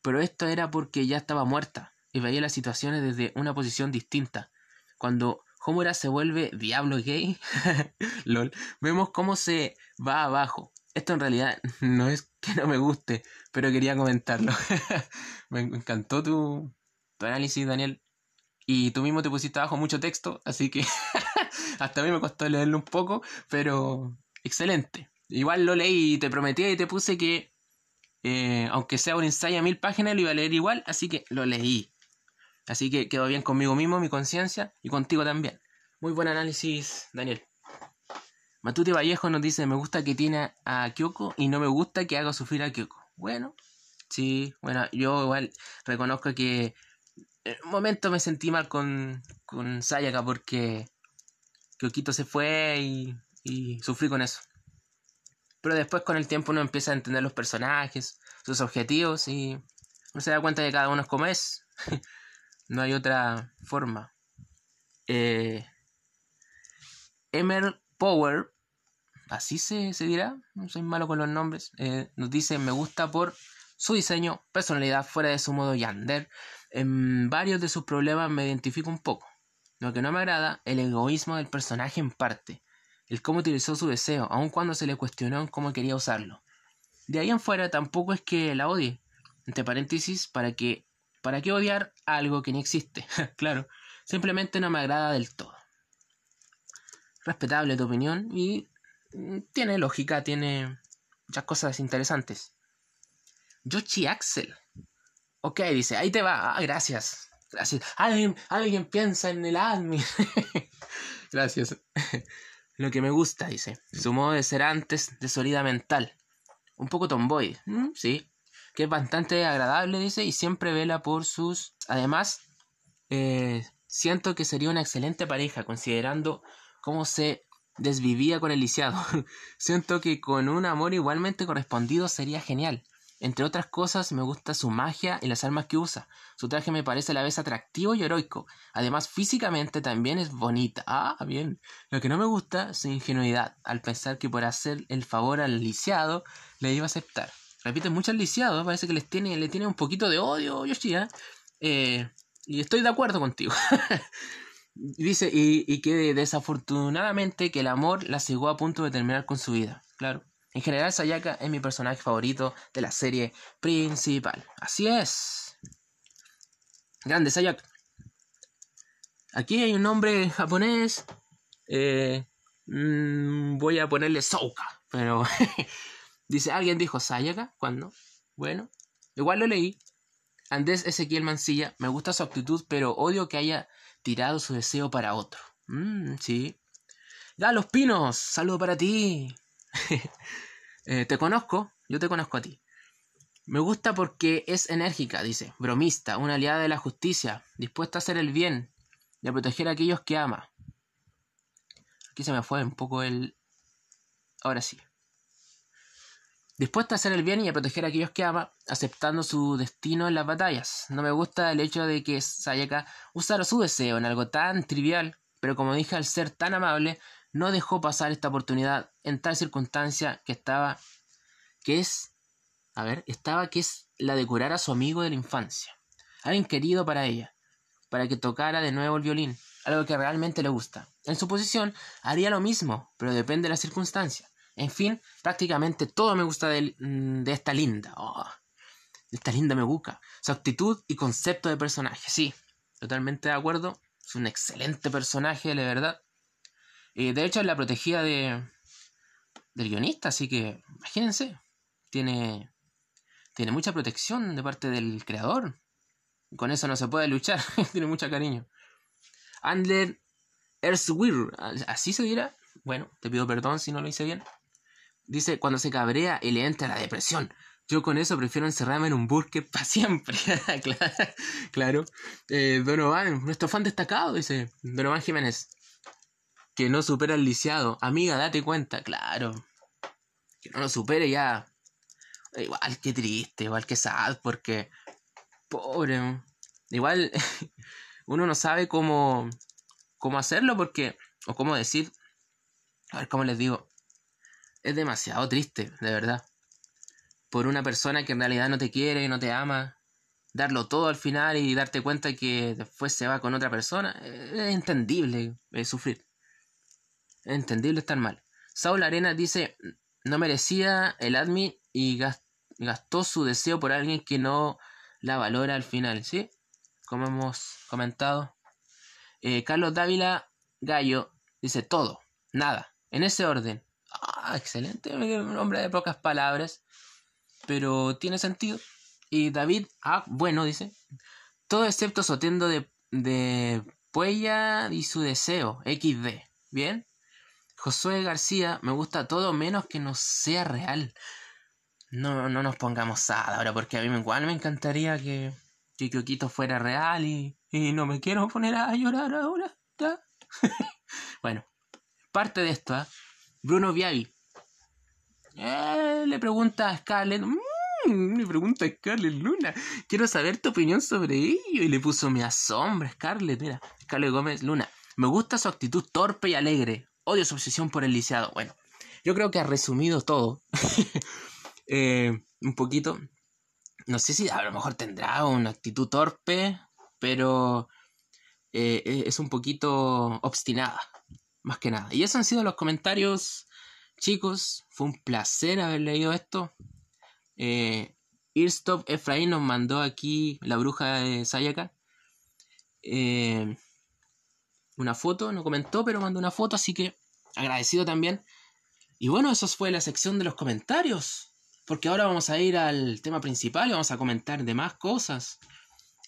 Pero esto era porque ya estaba muerta y veía las situaciones desde una posición distinta. Cuando Homura se vuelve diablo gay, lol, vemos cómo se va abajo. Esto en realidad no es que no me guste, pero quería comentarlo. me encantó tu, análisis, Daniel. Y tú mismo te pusiste abajo mucho texto, así que hasta a mí me costó leerlo un poco, pero excelente. Igual lo leí y te prometí y te puse que, eh, aunque sea un ensayo a mil páginas, lo iba a leer igual, así que lo leí. Así que quedó bien conmigo mismo, mi conciencia, y contigo también. Muy buen análisis, Daniel. Matute Vallejo nos dice, me gusta que tiene a Kyoko y no me gusta que haga sufrir a Kyoko. Bueno, sí, bueno, yo igual reconozco que en un momento me sentí mal con, con Sayaka porque Kyokito se fue y, y sufrí con eso. Pero después con el tiempo uno empieza a entender los personajes, sus objetivos y uno se da cuenta de que cada uno es como es. no hay otra forma. Eh, Emer Power así se, dirá, no soy malo con los nombres, eh, nos dice me gusta por su diseño, personalidad fuera de su modo yander. En varios de sus problemas me identifico un poco. Lo que no me agrada, el egoísmo del personaje en parte, el cómo utilizó su deseo, aun cuando se le cuestionó cómo quería usarlo. De ahí en fuera tampoco es que la odie. Entre paréntesis, ¿para qué, para qué odiar algo que ni existe? claro, simplemente no me agrada del todo. Respetable tu opinión y Mm, tiene lógica, tiene muchas cosas interesantes. Yoshi Axel. Ok, dice, ahí te va. Ah, gracias. Gracias. Alguien, alguien piensa en el admin. gracias. Lo que me gusta, dice. Su modo de ser antes de solida mental. Un poco tomboy. Sí. Que es bastante agradable, dice, y siempre vela por sus... Además, eh, siento que sería una excelente pareja, considerando cómo se desvivía con el lisiado. Siento que con un amor igualmente correspondido sería genial. Entre otras cosas, me gusta su magia y las armas que usa. Su traje me parece a la vez atractivo y heroico. Además, físicamente también es bonita. Ah, bien. Lo que no me gusta es su ingenuidad, al pensar que por hacer el favor al lisiado le iba a aceptar. Repite mucho al lisiado, parece que les tiene, le tiene un poquito de odio, Yoshi, ¿eh? y estoy de acuerdo contigo. Dice, y, que desafortunadamente que el amor la llegó a punto de terminar con su vida. Claro. En general, Sayaka es mi personaje favorito de la serie principal. Así es. Grande Sayaka. Aquí hay un nombre japonés. Eh, mm, voy a ponerle Souka. Pero dice, ¿alguien dijo Sayaka? ¿Cuándo? Bueno, igual lo leí. Andrés Ezequiel Mancilla, me gusta su actitud, pero odio que haya tirado su deseo para otro. Mm, sí. Galos Pinos, saludo para ti. Eh, te conozco, yo te conozco a ti. Me gusta porque es enérgica, dice, bromista, una aliada de la justicia, dispuesta a hacer el bien y a proteger a aquellos que ama. Aquí se me fue un poco el... Ahora sí. Dispuesta a hacer el bien y a proteger a aquellos que ama, aceptando su destino en las batallas. No me gusta el hecho de que Sayaka usara su deseo en algo tan trivial, pero como dije, al ser tan amable, no dejó pasar esta oportunidad en tal circunstancia que estaba, que es, a ver, estaba que es la de curar a su amigo de la infancia, alguien querido para ella, para que tocara de nuevo el violín, algo que realmente le gusta. En su posición haría lo mismo, pero depende de la circunstancia. En fin, prácticamente todo me gusta de, mm, esta linda. Oh, de esta linda me busca. Su actitud y concepto de personaje, sí. Totalmente de acuerdo. Es un excelente personaje, de verdad. Eh, de hecho, es la protegida de, del guionista, así que imagínense. Tiene, tiene mucha protección de parte del creador. Con eso no se puede luchar. tiene mucho cariño. Andler Erswir, así se dirá. Bueno, te pido perdón si no lo hice bien. Dice, cuando se cabrea y le entra la depresión. Yo con eso prefiero encerrarme en un burke para siempre. claro. Eh, Donovan, nuestro fan destacado, dice Donovan Jiménez. Que no supera el lisiado. Amiga, date cuenta. Claro. Que no lo supere ya. Igual que triste, igual que sad, porque... Pobre. igual uno no sabe cómo, cómo hacerlo porque, o cómo decir, a ver cómo les digo, es demasiado triste, de verdad. Por una persona que en realidad no te quiere, no te ama, darlo todo al final y darte cuenta que después se va con otra persona, es entendible sufrir. Es entendible estar mal. Saul Arena dice, no merecía el admin y gastó su deseo por alguien que no la valora al final, ¿sí? Como hemos comentado. Eh, Carlos Dávila Gallo dice todo, nada, en ese orden. Ah, excelente, un hombre de pocas palabras, pero tiene sentido. Y David, ah, bueno, dice. Todo excepto Sotendo de, de Puella y su deseo, XD. ¿Bien? Josué García, me gusta todo menos que no sea real. No, no nos pongamos sad ahora, porque a mí igual me encantaría que, que fuera real y, y no me quiero poner a llorar ahora. bueno, parte de esto, ¿eh? Bruno Viavi. Eh, le pregunta a Scarlett, me pregunta Scarlett Luna. Quiero saber tu opinión sobre ello. Y le puso mi asombra, Scarlett. Mira, Scarlett Gómez Luna. Me gusta su actitud torpe y alegre. Odio su obsesión por el lisiado. Bueno, yo creo que ha resumido todo. Eh, un poquito. No sé si a lo mejor tendrá una actitud torpe, pero eh, es un poquito obstinada. Más que nada. Y esos han sido los comentarios, chicos. Fue un placer haber leído esto. Eh, Irstop Efraín nos mandó aquí la bruja de Sayaka. Eh, una foto, no comentó, pero mandó una foto, así que agradecido también. Y bueno, eso fue la sección de los comentarios. Porque ahora vamos a ir al tema principal y vamos a comentar de más cosas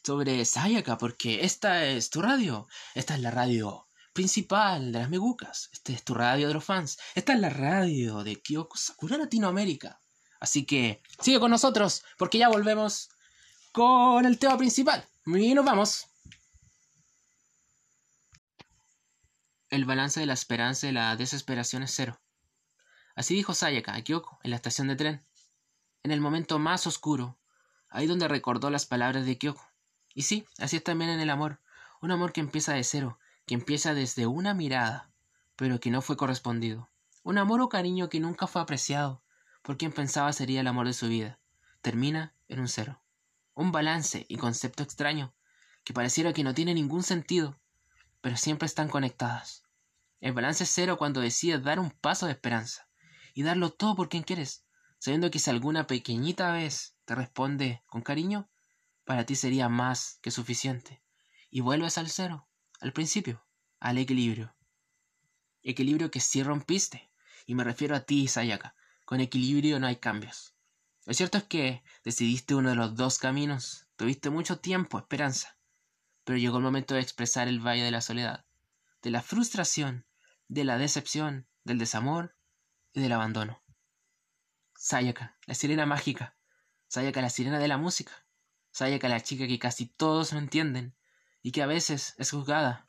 sobre Sayaka, porque esta es tu radio. Esta es la radio principal de las Megucas. Esta es tu radio de los fans. Esta es la radio de Kyoko Sakura Latinoamérica. Así que sigue con nosotros porque ya volvemos con el tema principal. Y nos vamos. El balance de la esperanza y la desesperación es cero. Así dijo Sayaka a Kyoko en la estación de tren. En el momento más oscuro, ahí donde recordó las palabras de Kyoko. Y sí, así es también en el amor. Un amor que empieza de cero, que empieza desde una mirada, pero que no fue correspondido. Un amor o cariño que nunca fue apreciado, por quien pensaba sería el amor de su vida, termina en un cero. Un balance y concepto extraño, que pareciera que no tiene ningún sentido, pero siempre están conectadas. El balance es cero cuando decides dar un paso de esperanza y darlo todo por quien quieres, sabiendo que si alguna pequeñita vez te responde con cariño, para ti sería más que suficiente. Y vuelves al cero, al principio, al equilibrio. Equilibrio que sí rompiste, y me refiero a ti, Sayaka, con equilibrio no hay cambios. Lo cierto es que decidiste uno de los dos caminos, tuviste mucho tiempo, esperanza, pero llegó el momento de expresar el valle de la soledad, de la frustración, de la decepción, del desamor y del abandono. Sayaka, la sirena mágica, Sayaka, la sirena de la música, Sayaka, la chica que casi todos no entienden y que a veces es juzgada.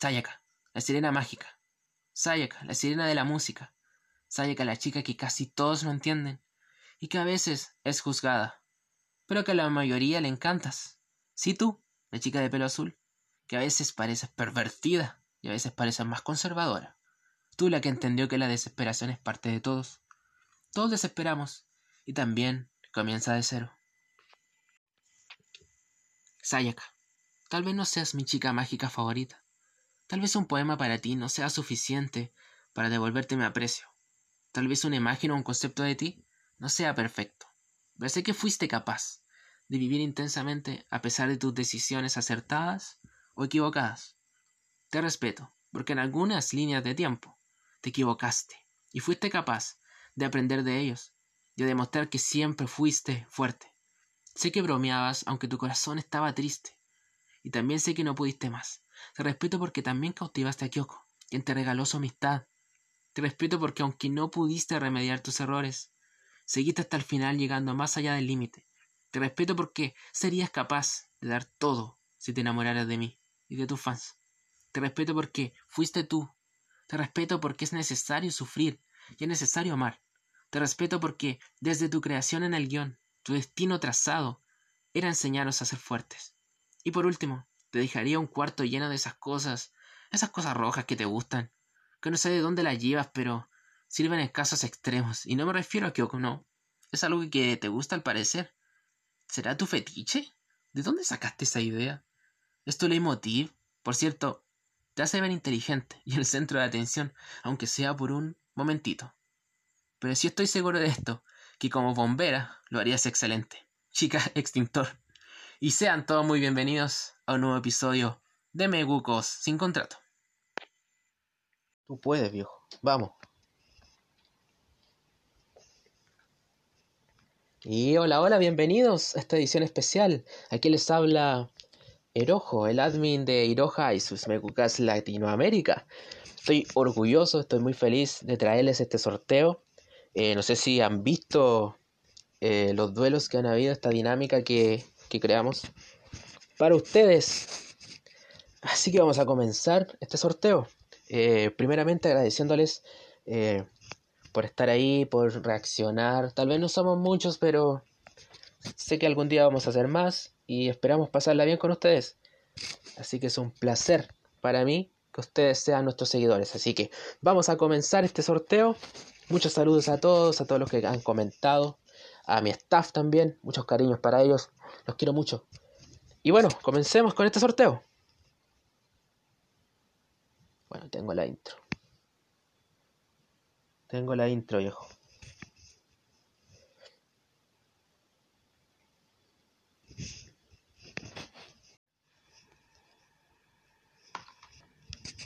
Sayaka, la sirena mágica, Sayaka, la sirena de la música. Sayaka, la chica que casi todos no entienden y que a veces es juzgada, pero que a la mayoría le encantas. Sí tú, la chica de pelo azul, que a veces pareces pervertida y a veces pareces más conservadora. Tú la que entendió que la desesperación es parte de todos. Todos desesperamos y también comienza de cero. Sayaka, tal vez no seas mi chica mágica favorita, Tal vez un poema para ti no sea suficiente para devolverte mi aprecio. Tal vez una imagen o un concepto de ti no sea perfecto. Pero sé que fuiste capaz de vivir intensamente a pesar de tus decisiones acertadas o equivocadas. Te respeto, porque en algunas líneas de tiempo te equivocaste y fuiste capaz de aprender de ellos y de demostrar que siempre fuiste fuerte. Sé que bromeabas aunque tu corazón estaba triste y también sé que no pudiste más, te respeto porque también cautivaste a Kyoko, quien te regaló su amistad. Te respeto porque aunque no pudiste remediar tus errores, seguiste hasta el final llegando más allá del límite. Te respeto porque serías capaz de dar todo si te enamoraras de mí y de tus fans. Te respeto porque fuiste tú. Te respeto porque es necesario sufrir y es necesario amar. Te respeto porque desde tu creación en el guion, tu destino trazado, era enseñaros a ser fuertes. Y por último, te dejaría un cuarto lleno de esas cosas, esas cosas rojas que te gustan, que no sé de dónde las llevas, pero sirven en casos extremos. Y no me refiero a Kyoko, no. Es algo que te gusta al parecer. ¿Será tu fetiche? ¿De dónde sacaste esa idea? ¿Es tu leitmotiv? Por cierto, te hace ver inteligente y el centro de atención, aunque sea por un momentito. Pero si estoy seguro de esto, que como bombera lo harías excelente. Chica extintor. Y sean todos muy bienvenidos a un nuevo episodio de Megucos sin contrato. Tú puedes, viejo. Vamos. Y hola, hola, bienvenidos a esta edición especial. Aquí les habla Erojo, el admin de Iroha y sus Megucas Latinoamérica. Estoy orgulloso, estoy muy feliz de traerles este sorteo. Eh, no sé si han visto eh, los duelos que han habido, esta dinámica que, que creamos para ustedes. Así que vamos a comenzar este sorteo. Eh, primeramente agradeciéndoles por estar ahí, por reaccionar. Tal vez no somos muchos, pero sé que algún día vamos a hacer más y esperamos pasarla bien con ustedes. Así que es un placer para mí que ustedes sean nuestros seguidores. Así que vamos a comenzar este sorteo. Muchos saludos a todos, a todos los que han comentado, a mi staff también, muchos cariños para ellos, los quiero mucho. Y bueno, comencemos con este sorteo. Bueno, tengo la intro. Tengo la intro, viejo.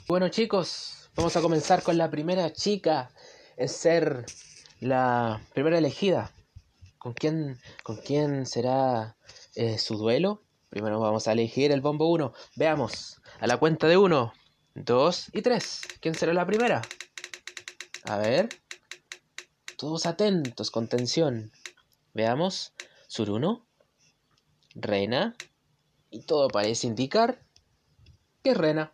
Bueno chicos, vamos a comenzar con la primera chica en ser la primera elegida. ¿Con quién, con quién será eh, su duelo? Primero vamos a elegir el bombo 1. Veamos, a la cuenta de 1, 2 y 3. ¿Quién será la primera? A ver. Todos atentos, con tensión. Veamos. Suruno. Rena. Y todo parece indicar que es Rena.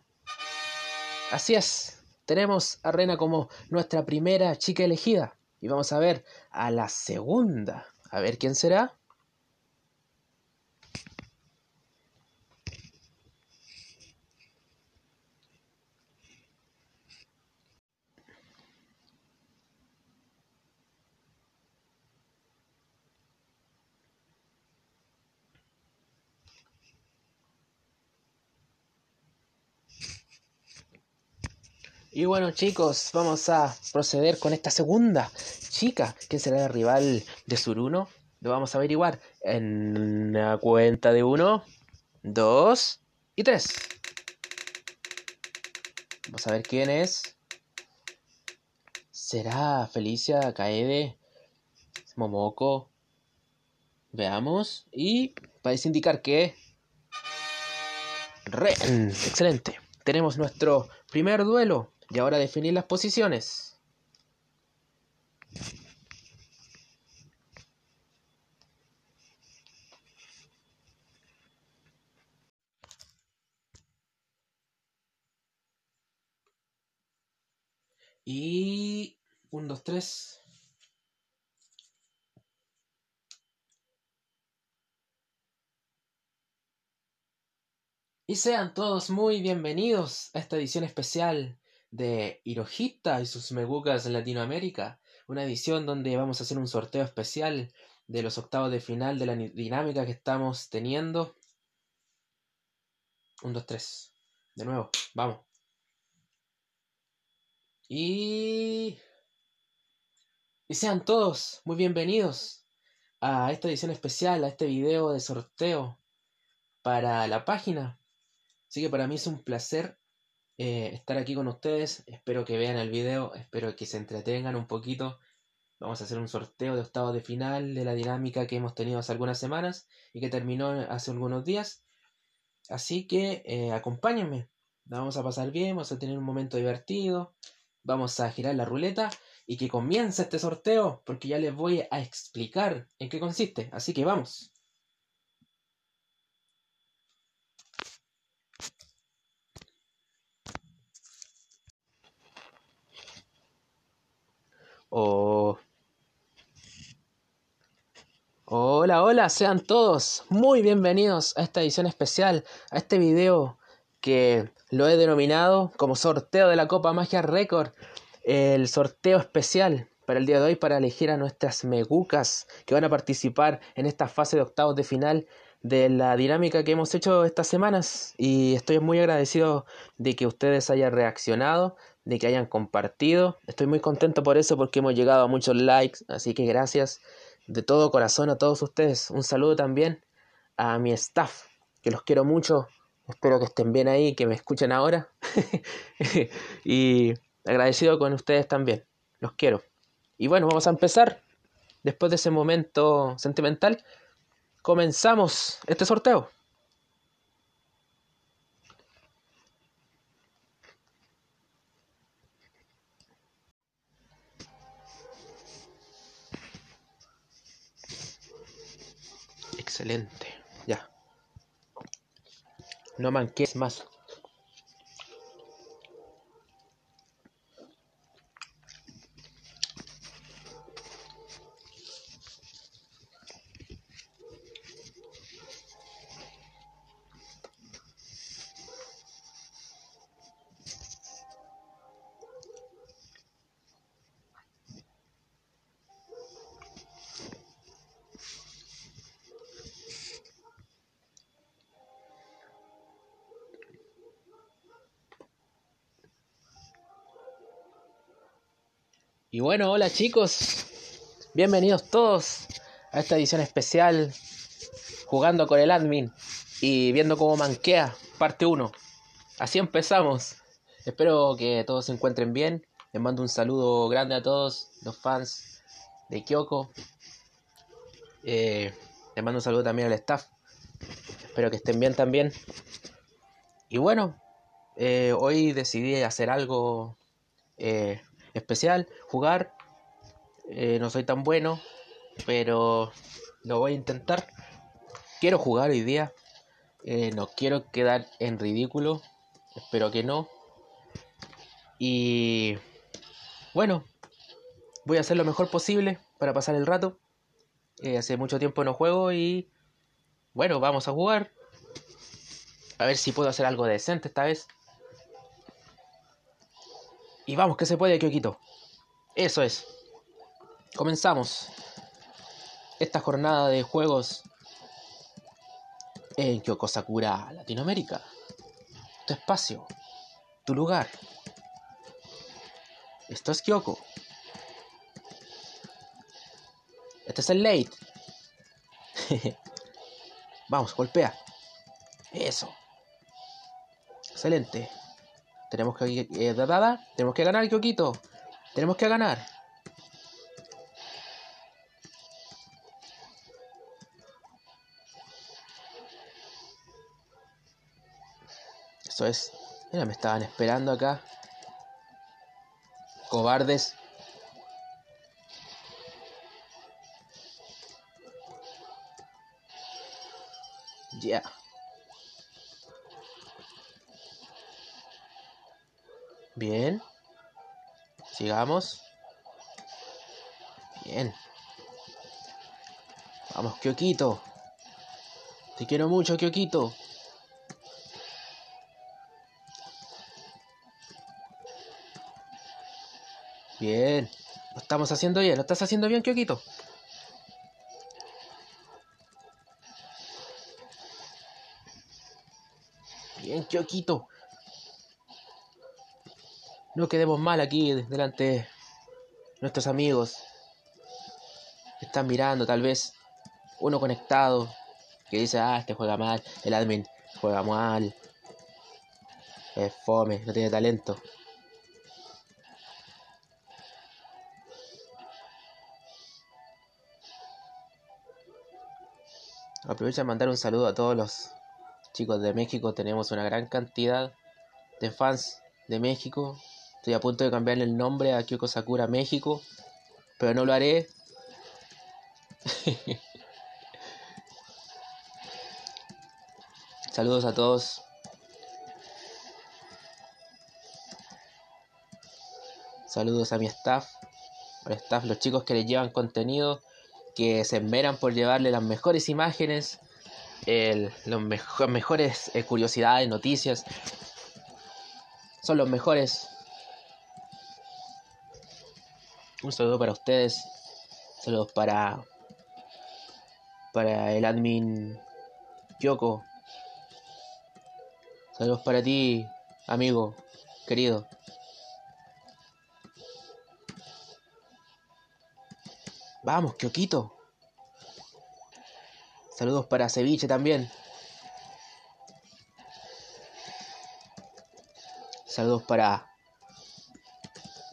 Así es. Tenemos a Rena como nuestra primera chica elegida. Y vamos a ver a la segunda. A ver quién será. Y bueno chicos, vamos a proceder con esta segunda chica. ¿Quién será el rival de Suruno? Lo vamos a averiguar en la cuenta de uno, dos y tres. Vamos a ver quién es. ¿Será Felicia, Kaede, Momoko? Veamos. Y parece indicar que... Ren. Excelente. Tenemos nuestro primer duelo y ahora definir las posiciones. Y... Un, dos, tres. Y sean todos muy bienvenidos a esta edición especial de Hirohita y sus Megucas en Latinoamérica, una edición donde vamos a hacer un sorteo especial de los octavos de final de la dinámica que estamos teniendo. Un, dos, tres. De nuevo, vamos. Y... Y sean todos muy bienvenidos a esta edición especial, a este video de sorteo para la página. Así que para mí es un placer eh, estar aquí con ustedes. Espero que vean el video, espero que se entretengan un poquito. Vamos a hacer un sorteo de octavos de final de la dinámica que hemos tenido hace algunas semanas y que terminó hace algunos días. Así que eh, acompáñenme. La vamos a pasar bien, vamos a tener un momento divertido. Vamos a girar la ruleta y que comience este sorteo porque ya les voy a explicar en qué consiste. Así que vamos. Hola, Hola, hola, sean todos muy bienvenidos a esta edición especial, a este video que lo he denominado como sorteo de la Copa Magia Record, el sorteo especial para el día de hoy para elegir a nuestras megucas que van a participar en esta fase de octavos de final de la dinámica que hemos hecho estas semanas. Y estoy muy agradecido de que ustedes hayan reaccionado, de que hayan compartido. Estoy muy contento por eso porque hemos llegado a muchos likes, así que gracias de todo corazón a todos ustedes. Un saludo también a mi staff, que los quiero mucho. Espero que estén bien ahí, que me escuchen ahora. y agradecido con ustedes también. Los quiero. Y bueno, vamos a empezar. Después de ese momento sentimental, comenzamos este sorteo. Excelente. Ya. No manques más. Bueno, hola chicos, bienvenidos todos a esta edición especial jugando con el admin y viendo cómo manquea, parte 1. Así empezamos. Espero que todos se encuentren bien. Les mando un saludo grande a todos los fans de Kyoko. Eh, les mando un saludo también al staff. Espero que estén bien también. Y bueno, eh, hoy decidí hacer algo eh, especial, jugar. Eh, no soy tan bueno, pero lo voy a intentar. Quiero jugar hoy día. Eh, no quiero quedar en ridículo. Espero que no. Y bueno, voy a hacer lo mejor posible para pasar el rato. Eh, hace mucho tiempo no juego y bueno, vamos a jugar. A ver si puedo hacer algo decente esta vez. Y vamos, que se puede, Kyokito. Eso es. Comenzamos esta jornada de juegos en Kyoko Sakura, Latinoamérica. Tu espacio, tu lugar. Esto es Kyoko. Este es el late. Vamos, golpea. Eso. Excelente. Tenemos que, eh, dada, tenemos que ganar, Kyokito. Tenemos que ganar. Eso es. Mira, me estaban esperando acá. Cobardes. Ya. Bien. Sigamos. Bien. Vamos, Kyokito. Te quiero mucho, Kyokito. Bien. Lo estamos haciendo bien. Lo estás haciendo bien, Kyokito. Bien, Kyokito. No quedemos mal aquí delante de nuestros amigos. Están mirando, tal vez uno conectado que dice, ah, este juega mal, el admin juega mal, es fome, no tiene talento. Aprovecho de mandar un saludo a todos los chicos de México. Tenemos una gran cantidad de fans de México. Estoy a punto de cambiarle el nombre a Kyoko Sakura México, pero no lo haré. Saludos a todos. Saludos a mi staff, al staff, los chicos que les llevan contenido que se esmeran por llevarle las mejores imágenes, los mejores eh, curiosidades, noticias. Son los mejores. Un saludo para ustedes. Saludos para para el admin Kyoko. Saludos para ti, amigo, querido. Vamos, Kyokito. Saludos para Ceviche también. Saludos para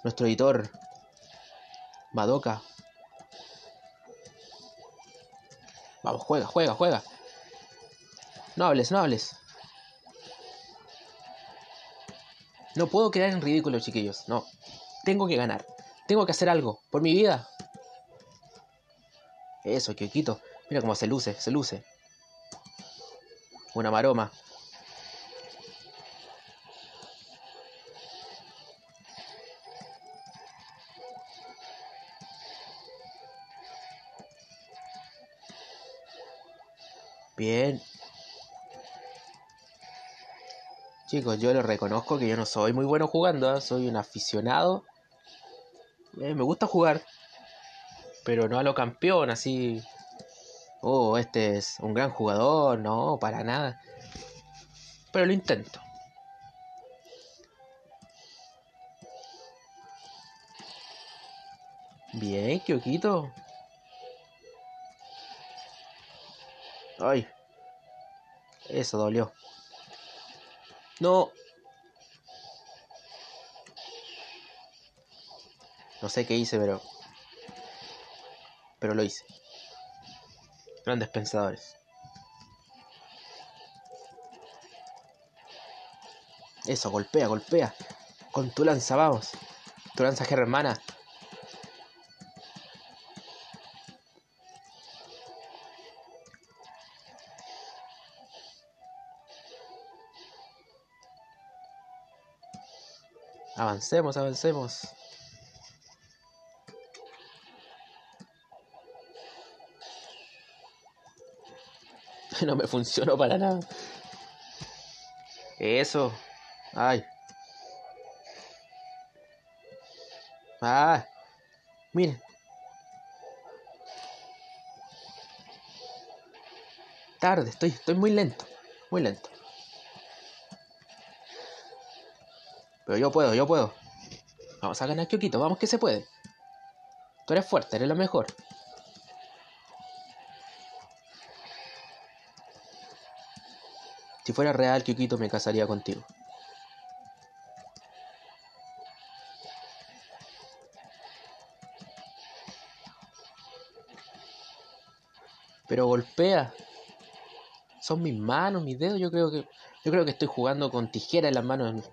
nuestro editor Madoka. Vamos, juega, juega, juega. No hables, no hables. No puedo quedar en ridículo, chiquillos. No. Tengo que ganar. Tengo que hacer algo. Por mi vida. Eso, Kyokito. Mira cómo se luce, se luce. Una maroma. Chicos, yo lo reconozco que yo no soy muy bueno jugando, ¿eh? soy un aficionado. Eh, me gusta jugar, pero no a lo campeón, así. Oh, este es un gran jugador, no, para nada. Pero lo intento. Bien, Kyokito. Ay. Eso dolió. No. No sé qué hice, pero... Pero lo hice. Grandes pensadores. Eso, golpea, golpea. Con tu lanza, vamos. Tu lanza hermana. Avancemos, avancemos. No me funcionó para nada. Eso. Ay. Ah. Miren. Tarde, estoy, estoy muy lento. Muy lento. Pero yo puedo, yo puedo. Vamos a ganar Kyokito, vamos que se puede. Tú eres fuerte, eres lo mejor. Si fuera real, Kyokito, me casaría contigo. Pero golpea. Son mis manos, mis dedos. Yo creo que yo creo que estoy jugando con tijera en las manos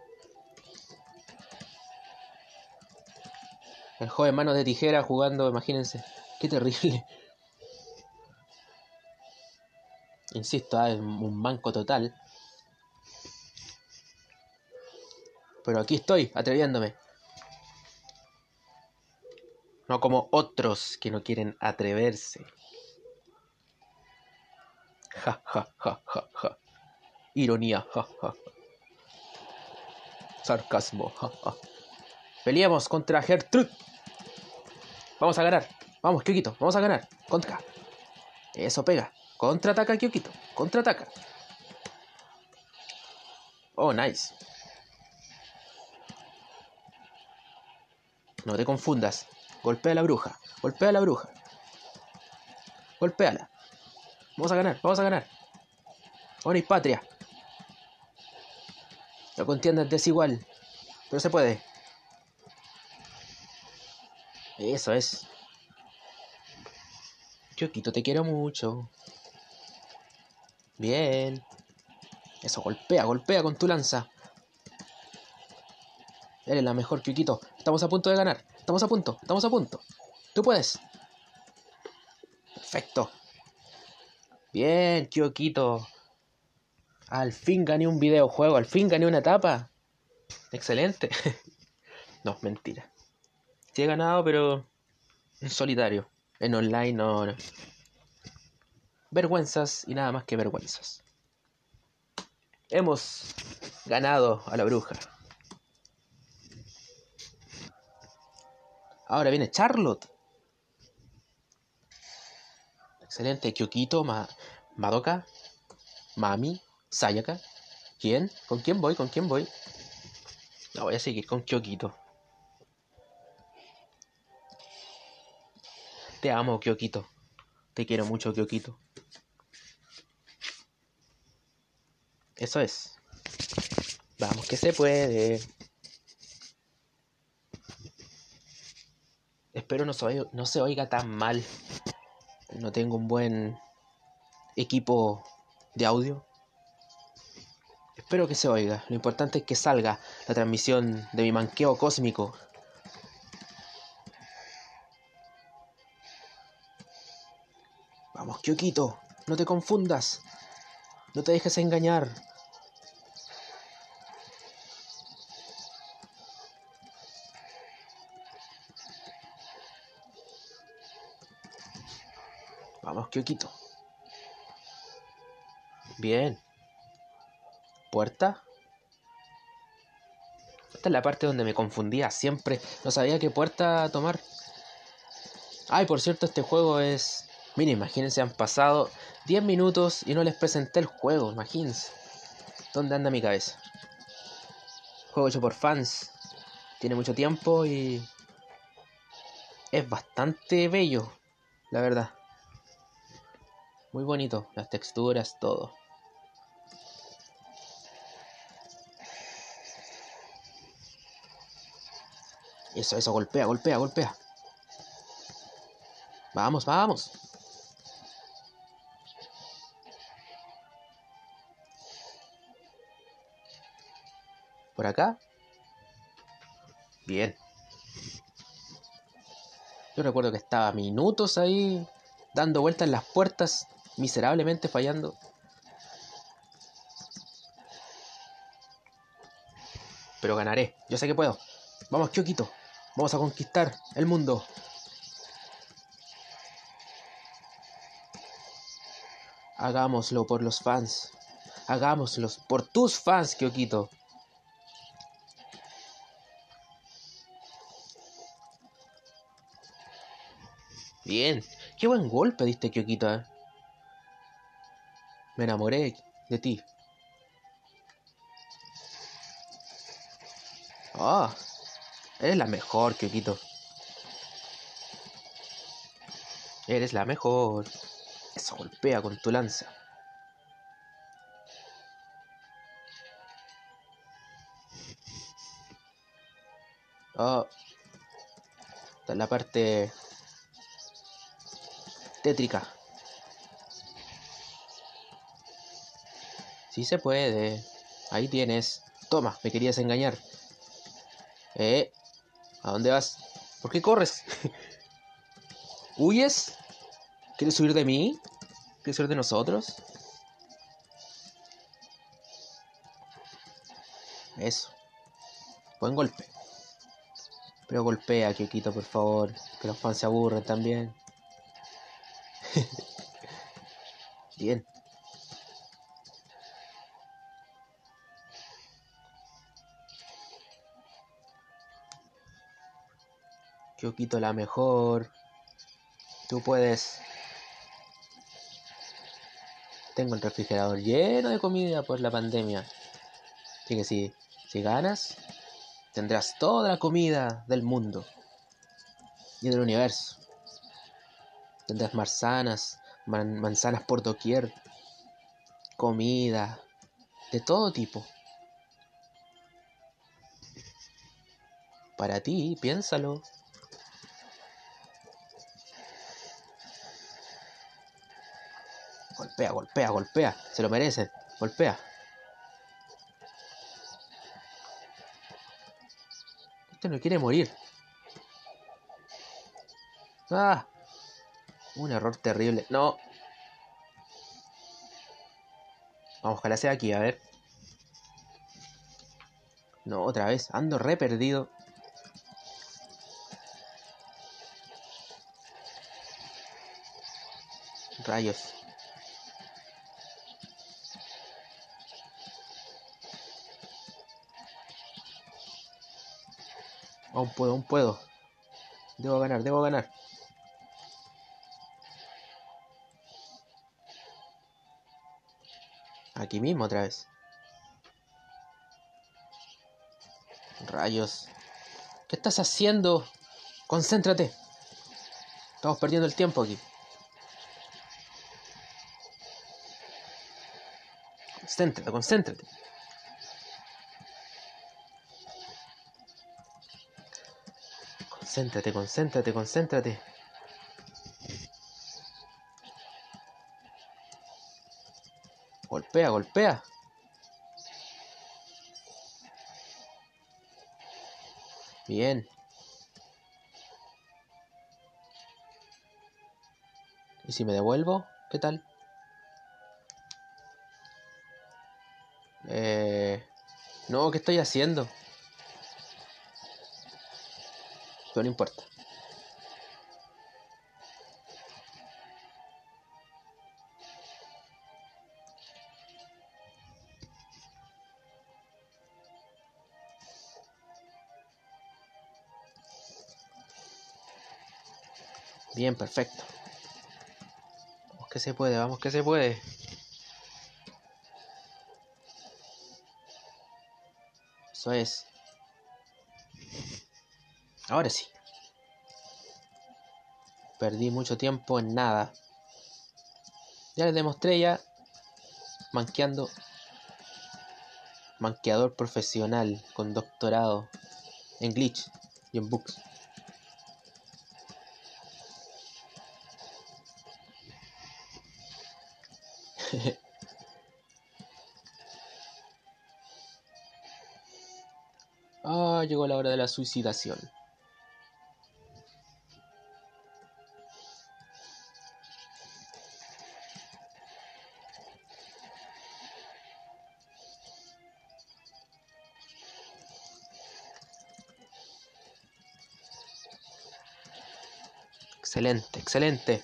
El joven manos de tijera jugando, imagínense. Qué terrible. Insisto, ah, es un manco total. Pero aquí estoy, atreviéndome. No como otros que no quieren atreverse. Ja, ja, ja, ja, ja. Ironía, ja, ja. Sarcasmo, ja, ja. Peleamos contra Gertrude. Vamos a ganar. Vamos, Kyokito. Vamos a ganar. Contra. Eso pega. Contraataca, Kyokito. Contraataca. Oh, nice. No te confundas. Golpea a la bruja. Golpea a la bruja. Golpéala. Vamos a ganar. Vamos a ganar. Honor y patria. La contienda es desigual. Pero se puede. Eso es. Kyokito, te quiero mucho. Bien. Eso, golpea, golpea con tu lanza. Eres la mejor, Kyokito. Estamos a punto de ganar. Estamos a punto, estamos a punto. Tú puedes. Perfecto. Bien, Kyokito. Al fin gané un videojuego, al fin gané una etapa. Excelente. no, mentira. Sí he ganado, pero en solitario. En online no, no. Vergüenzas y nada más que vergüenzas. Hemos ganado a la bruja. Ahora viene Charlotte. Excelente. Kyokito, Ma Madoka, Mami, Sayaka. ¿Quién? ¿Con quién voy? ¿Con quién voy? No, voy a seguir con Kyokito. Te amo, Kyokito. Te quiero mucho, Kyokito. Eso es. Vamos que se puede. Espero no se, oiga, no se oiga tan mal. No tengo un buen equipo de audio. Espero que se oiga. Lo importante es que salga la transmisión de mi manqueo cósmico. Kyokito, no te confundas. No te dejes engañar. Vamos, Kyokito. Bien. ¿Puerta? Esta es la parte donde me confundía siempre. No sabía qué puerta tomar. Ay, por cierto, este juego es... Mira, imagínense, han pasado 10 minutos y no les presenté el juego, imagínense. ¿Dónde anda mi cabeza? Juego hecho por fans. Tiene mucho tiempo y... Es bastante bello, la verdad. Muy bonito, las texturas, todo. Eso, eso, golpea, golpea, golpea. Vamos, vamos. ¿Por acá? Bien. Yo recuerdo que estaba minutos ahí dando vueltas en las puertas, miserablemente fallando. Pero ganaré, yo sé que puedo. Vamos, Kyokito. Vamos a conquistar el mundo. Hagámoslo por los fans. Hagámoslo por tus fans, Kyokito. Qué buen golpe diste. ¿eh? Me enamoré de ti. Ah, eres la mejor, Kyokito. Eres la mejor. Eso golpea con tu lanza. Oh. Esta es la parte tétrica. Sí se puede. Ahí tienes. Toma, me querías engañar. Eh, ¿a dónde vas? ¿Por qué corres? ¿Huyes? ¿Quieres huir de mí? ¿Quieres huir de nosotros? Eso. Buen golpe. Pero golpea, Kyokito, por favor. Que los fans se aburren también. Bien. Kyokito la mejor. Tú puedes. Tengo el refrigerador lleno de comida por la pandemia. Así que si, si ganas, tendrás toda la comida del mundo y del universo. Tendrás manzanas, manzanas por doquier, comida, de todo tipo. Para ti, piénsalo. Golpea, golpea, golpea. Se lo merece. Golpea. Este no quiere morir. Ah. Un error terrible. No. Vamos, ojalá sea aquí, a ver. No, otra vez. Ando re perdido. Rayos. Aún puedo, aún puedo. Debo ganar, debo ganar. Aquí mismo otra vez. Rayos. ¿Qué estás haciendo? Concéntrate. Estamos perdiendo el tiempo aquí. Concéntrate, concéntrate. Concéntrate, concéntrate, concéntrate. Golpea, golpea. Bien. ¿Y si me devuelvo? ¿Qué tal? Eh... No, ¿qué estoy haciendo? No importa. Bien, perfecto. Vamos que se puede, vamos que se puede. Eso es. Ahora sí. Perdí mucho tiempo en nada. Ya les demostré ya. Manqueando. Manqueador profesional con doctorado en glitch y en books. ah, llegó la hora de la suicidación. Excelente, excelente.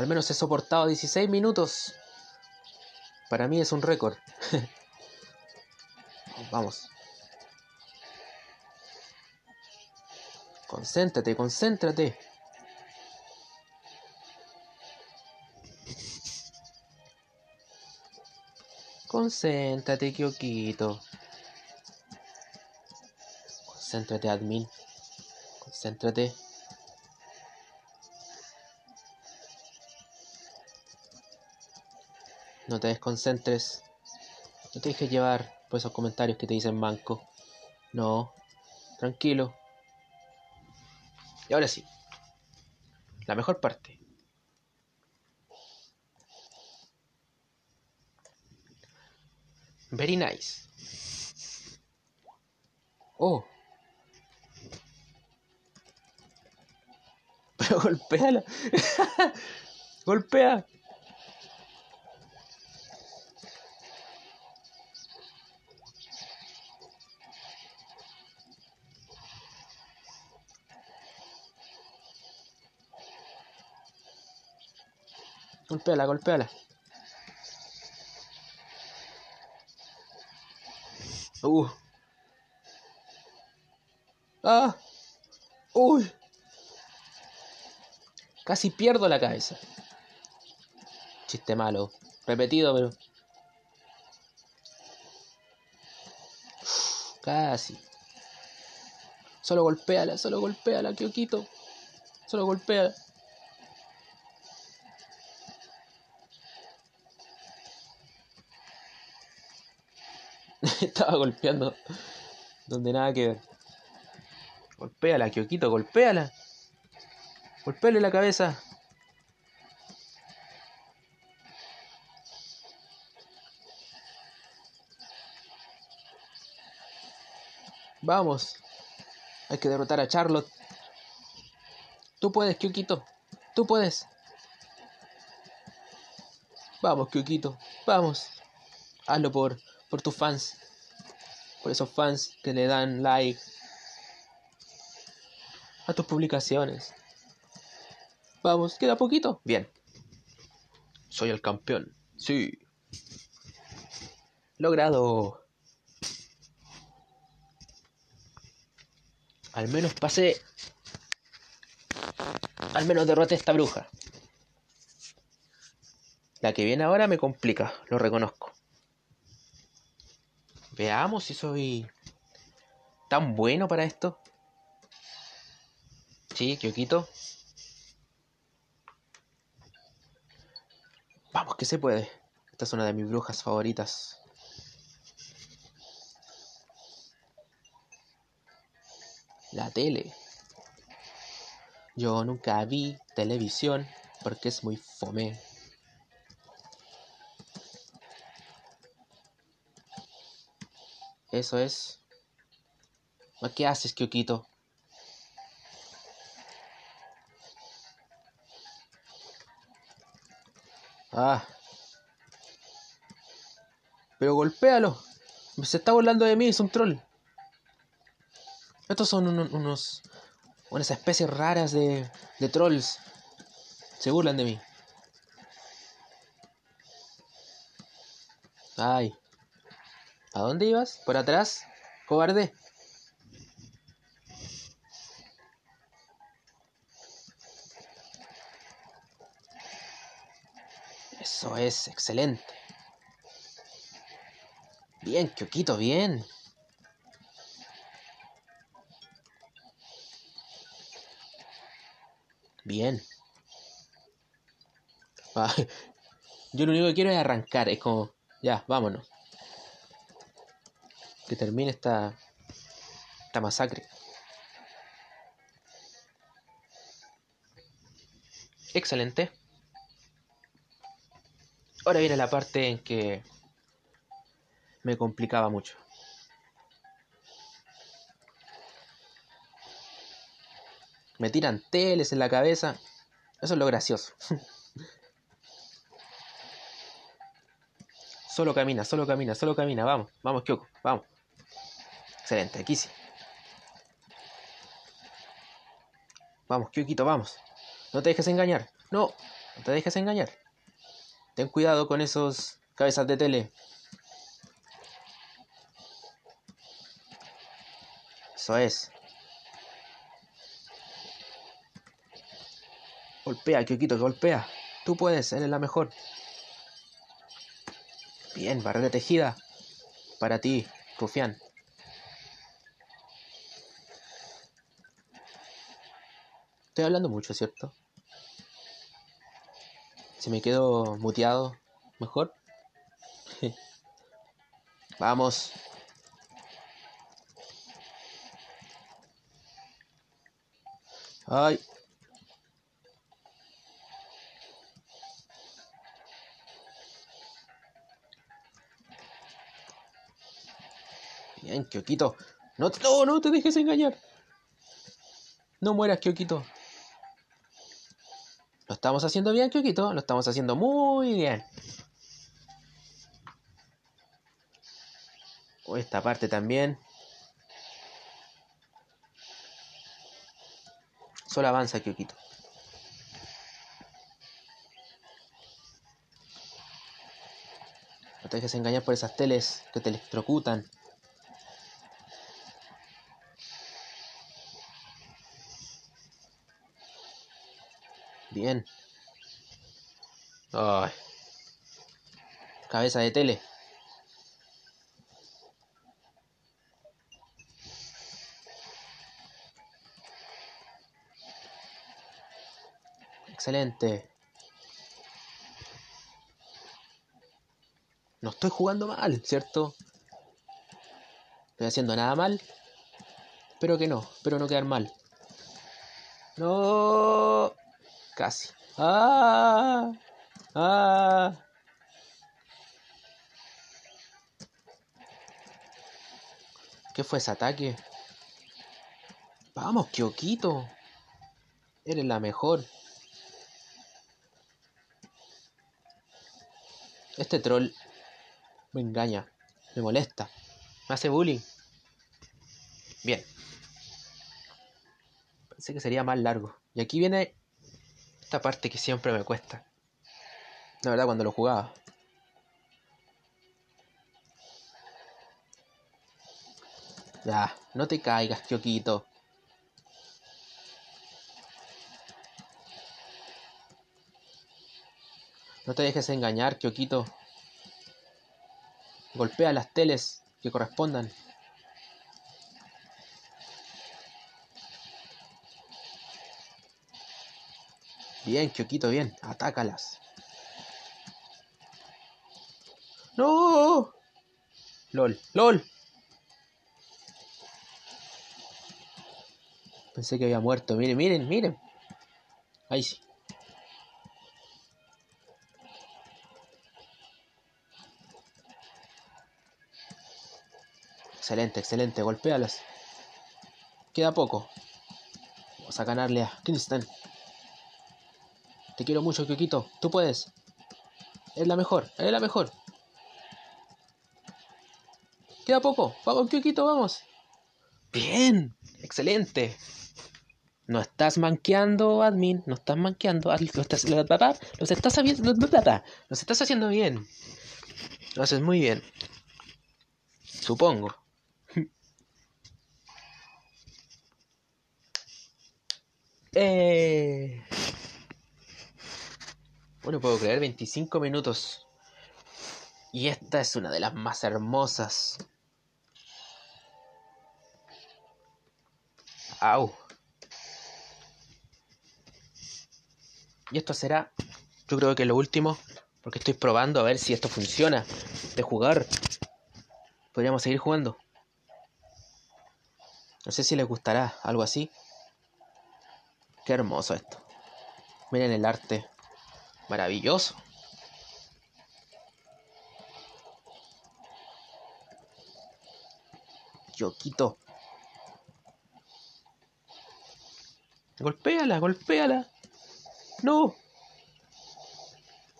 Al menos he soportado 16 minutos. Para mí es un récord. Vamos. Concéntrate, concéntrate. Concéntrate, Kyokito. Concéntrate, admin. Concéntrate. No te desconcentres. No te dejes llevar por esos comentarios que te dicen manco. No. Tranquilo. Y ahora sí. La mejor parte. Very nice. Oh. Pero golpeala. Golpea. Golpéala, golpéala. Uh. Ah. Uy. Casi pierdo la cabeza. Chiste malo. Repetido, pero. Casi. Solo golpéala, solo golpéala, Kyokito. Solo golpéala. Estaba golpeando donde nada que ver. Golpéala, Kyokito, golpéala. Golpéale la cabeza. Vamos. Hay que derrotar a Charlotte. Tú puedes, Kyokito. Tú puedes. Vamos, Kyokito. Vamos. Hazlo por, por tus fans. Por esos fans que le dan like a tus publicaciones. Vamos, queda poquito. Bien. Soy el campeón. Sí. Logrado. Al menos pasé. Al menos derroté a esta bruja. La que viene ahora me complica, lo reconozco. Veamos si soy tan bueno para esto. Sí, Kyokito. Vamos, que se puede. Esta es una de mis brujas favoritas. La tele. Yo nunca vi televisión porque es muy fome. Eso es. ¿Qué haces, Kyokito? Ah. Pero golpéalo. Se está burlando de mí, es un troll. Estos son unos. unas especies raras de, de trolls. Se burlan de mí. Ay. ¿A dónde ibas? ¿Por atrás? Cobarde. Eso es excelente. Bien, Kyokito, bien. Bien. Ah, yo lo único que quiero es arrancar, es como, ya, vámonos que termine esta, esta masacre. Excelente. Ahora viene la parte en que me complicaba mucho. Me tiran teles en la cabeza. Eso es lo gracioso. solo camina, solo camina, solo camina. Vamos, vamos, Kyoko, vamos. Excelente, aquí sí. Vamos, Kyukito, vamos. No te dejes engañar. No, no te dejes engañar. Ten cuidado con esos cabezas de tele. Eso es. Golpea, Kyukito, golpea. Tú puedes, eres la mejor. Bien, barrera tejida. Para ti, Rufián. Estoy hablando mucho, ¿cierto? Si me quedo muteado, mejor. Vamos. Ay. Bien, Kyokito. No, no, no te dejes engañar. No mueras, Kyokito. Estamos haciendo bien, Kyokito. Lo estamos haciendo muy bien. O esta parte también. Solo avanza, Kyokito. No te dejes engañar por esas teles que te electrocutan. Bien. Cabeza de tele. Excelente. No estoy jugando mal, ¿cierto? Estoy haciendo nada mal. Espero que no, espero no quedar mal. No. Casi. ¡Ah! ¡Ah! ¿Qué fue ese ataque? Vamos, Kyokito. Eres la mejor. Este troll me engaña, me molesta, me hace bullying. Bien. Pensé que sería más largo. Y aquí viene Esta parte que siempre me cuesta. La verdad, cuando lo jugaba. Ya, no te caigas, Kyokito. No te dejes engañar, Kyokito. Golpea las teles que correspondan. Bien, Kyokito, bien. Atácalas. ¡No! LOL, LOL. Pensé que había muerto. Miren, miren, miren. Ahí sí. Excelente, excelente. Golpéalas. Queda poco. Vamos a ganarle a Kingston. Te quiero mucho, Kyokito. Tú puedes. Es la mejor, es la mejor. Queda poco. Vamos, Kyokito, vamos. Bien, excelente. No estás manqueando, admin. No estás manqueando. Lo estás, lo estás, haciendo, los estás haciendo bien. Lo haces muy bien. Supongo. eh... Bueno, puedo creer, 25 minutos. Y esta es una de las más hermosas. Au. Y esto será, yo creo que lo último, porque estoy probando a ver si esto funciona. De jugar. Podríamos seguir jugando. No sé si les gustará algo así. Qué hermoso esto. Miren el arte. Maravilloso. Yoquito. Golpéala, golpéala. No.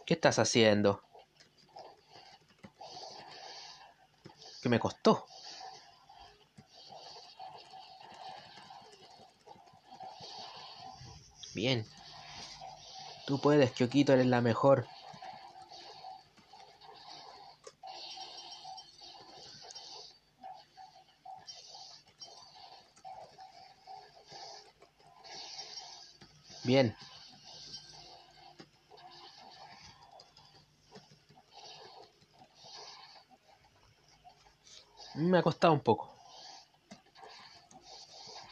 ¿Qué estás haciendo? ¿Qué me costó? Bien. Tú puedes, Kyokito, eres la mejor. Bien. Me ha costado un poco.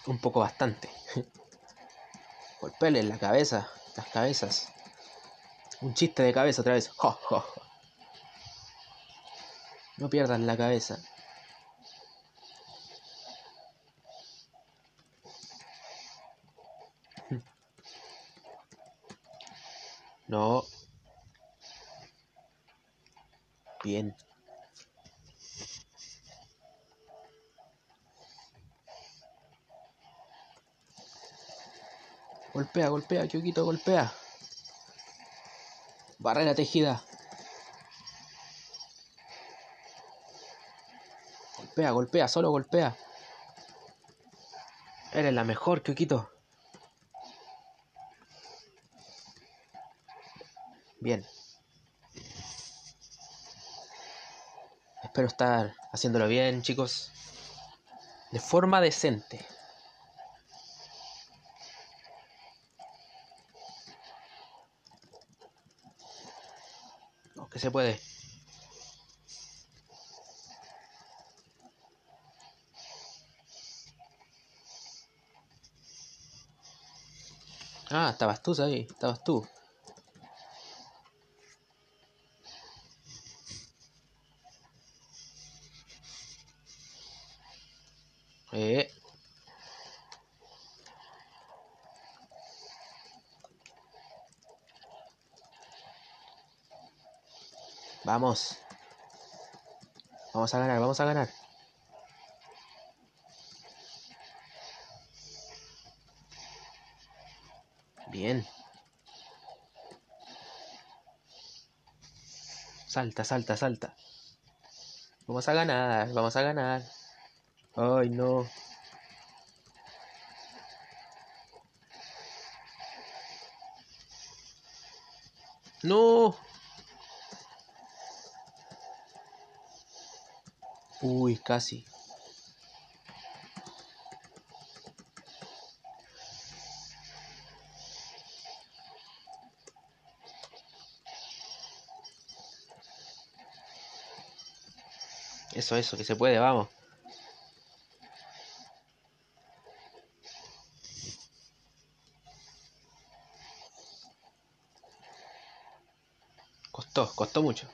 Un poco bastante. Golpele en la cabeza las cabezas. Un chiste de cabeza otra vez. No pierdan la cabeza. No. Bien. Golpea, golpea, Kyokito, golpea. Barrera tejida. Golpea, golpea, solo golpea. Eres la mejor, Kyokito. Bien. Espero estar haciéndolo bien, chicos. De forma decente. que se puede. Ah, estabas tú ahí, estabas tú. Vamos. Vamos a ganar, vamos a ganar. Bien. Salta, salta, salta. Vamos a ganar, vamos a ganar. Ay, no. No. Uy, casi. Eso, eso, que se puede, vamos. Costó, costó mucho.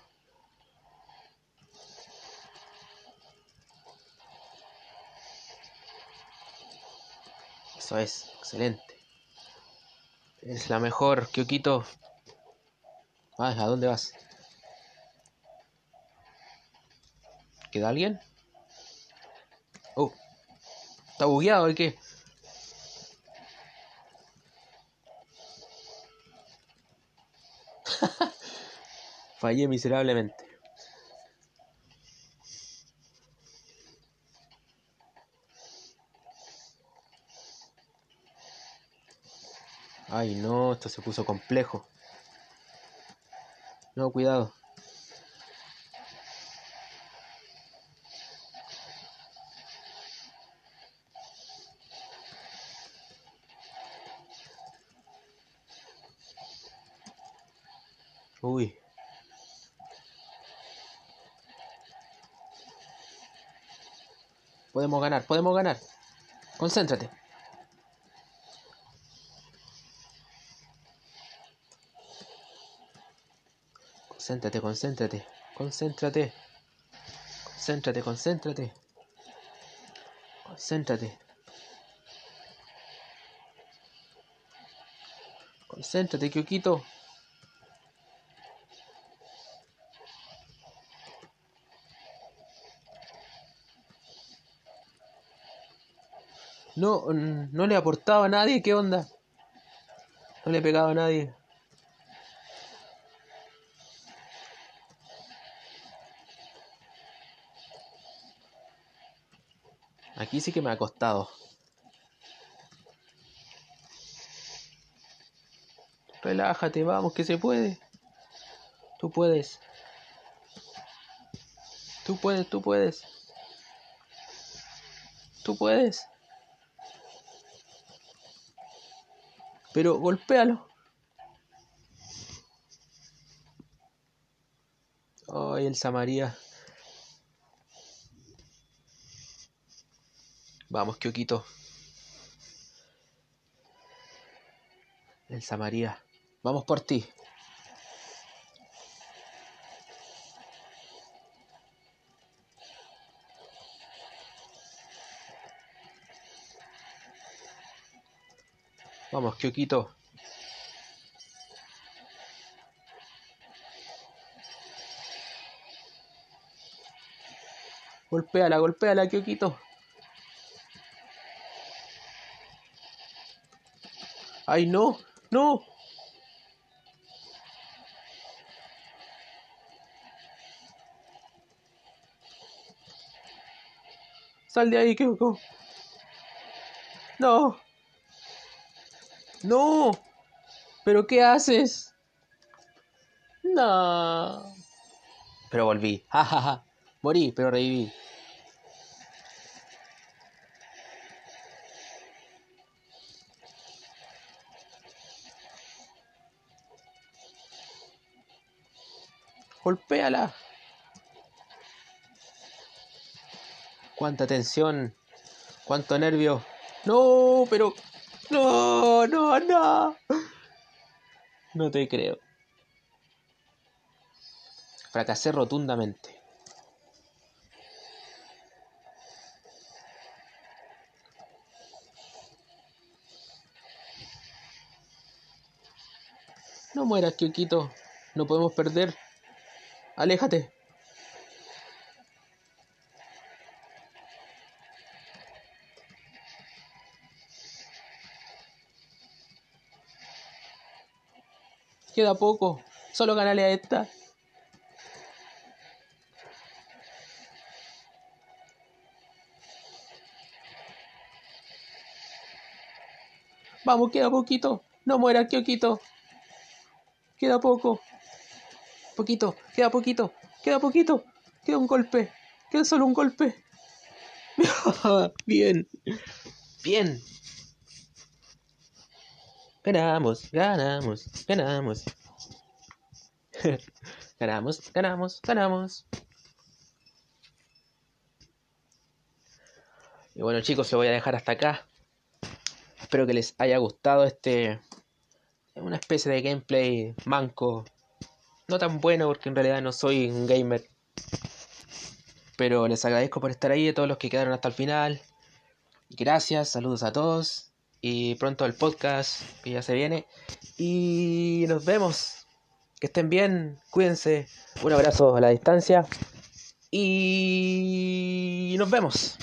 Eso es, excelente. Es la mejor, Kyokito. Ah, ¿a dónde vas? ¿Queda alguien? Oh, está bugueado el qué? Fallé miserablemente. Ay, no, esto se puso complejo. No, cuidado. Uy. Podemos ganar, podemos ganar. Concéntrate. Concéntrate, concéntrate. Concéntrate. Concéntrate, concéntrate. Concéntrate. Concéntrate, Kyokito. No, no le aportaba a nadie, ¿qué onda? No le pegaba a nadie. Aquí que me ha costado. Relájate, vamos, que se puede. Tú puedes. Tú puedes, tú puedes. Tú puedes. Pero golpéalo. Ay, el Samaría. Vamos, Kyokito. El Samaría. Vamos por ti. Vamos, Kyokito. Golpéala, golpéala, Kyokito. ¡Ay, no! ¡No! Sal de ahí, Kyoko. No. No. ¿Pero qué haces? No. Pero volví. Ja, ja, ja. Morí, pero reviví. Golpéala. Cuánta tensión. Cuánto nervio. No, pero... No, no, no. No te creo. Fracasé rotundamente. No mueras, Kyokito. No podemos perder. Aléjate. Queda poco. Solo ganale a esta. Vamos, queda poquito. No muera, Kyokito. Queda poco. Poquito, queda poquito, queda poquito. Queda un golpe, queda solo un golpe. Bien, bien. Ganamos, ganamos, ganamos. ganamos, ganamos, ganamos. Y bueno chicos, lo voy a dejar hasta acá. Espero que les haya gustado este... Una especie de gameplay manco. No tan bueno porque en realidad no soy un gamer. Pero les agradezco por estar ahí, a todos los que quedaron hasta el final. Gracias, saludos a todos. Y pronto el podcast que ya se viene. Y nos vemos. Que estén bien, cuídense. Un abrazo a la distancia. Y nos vemos.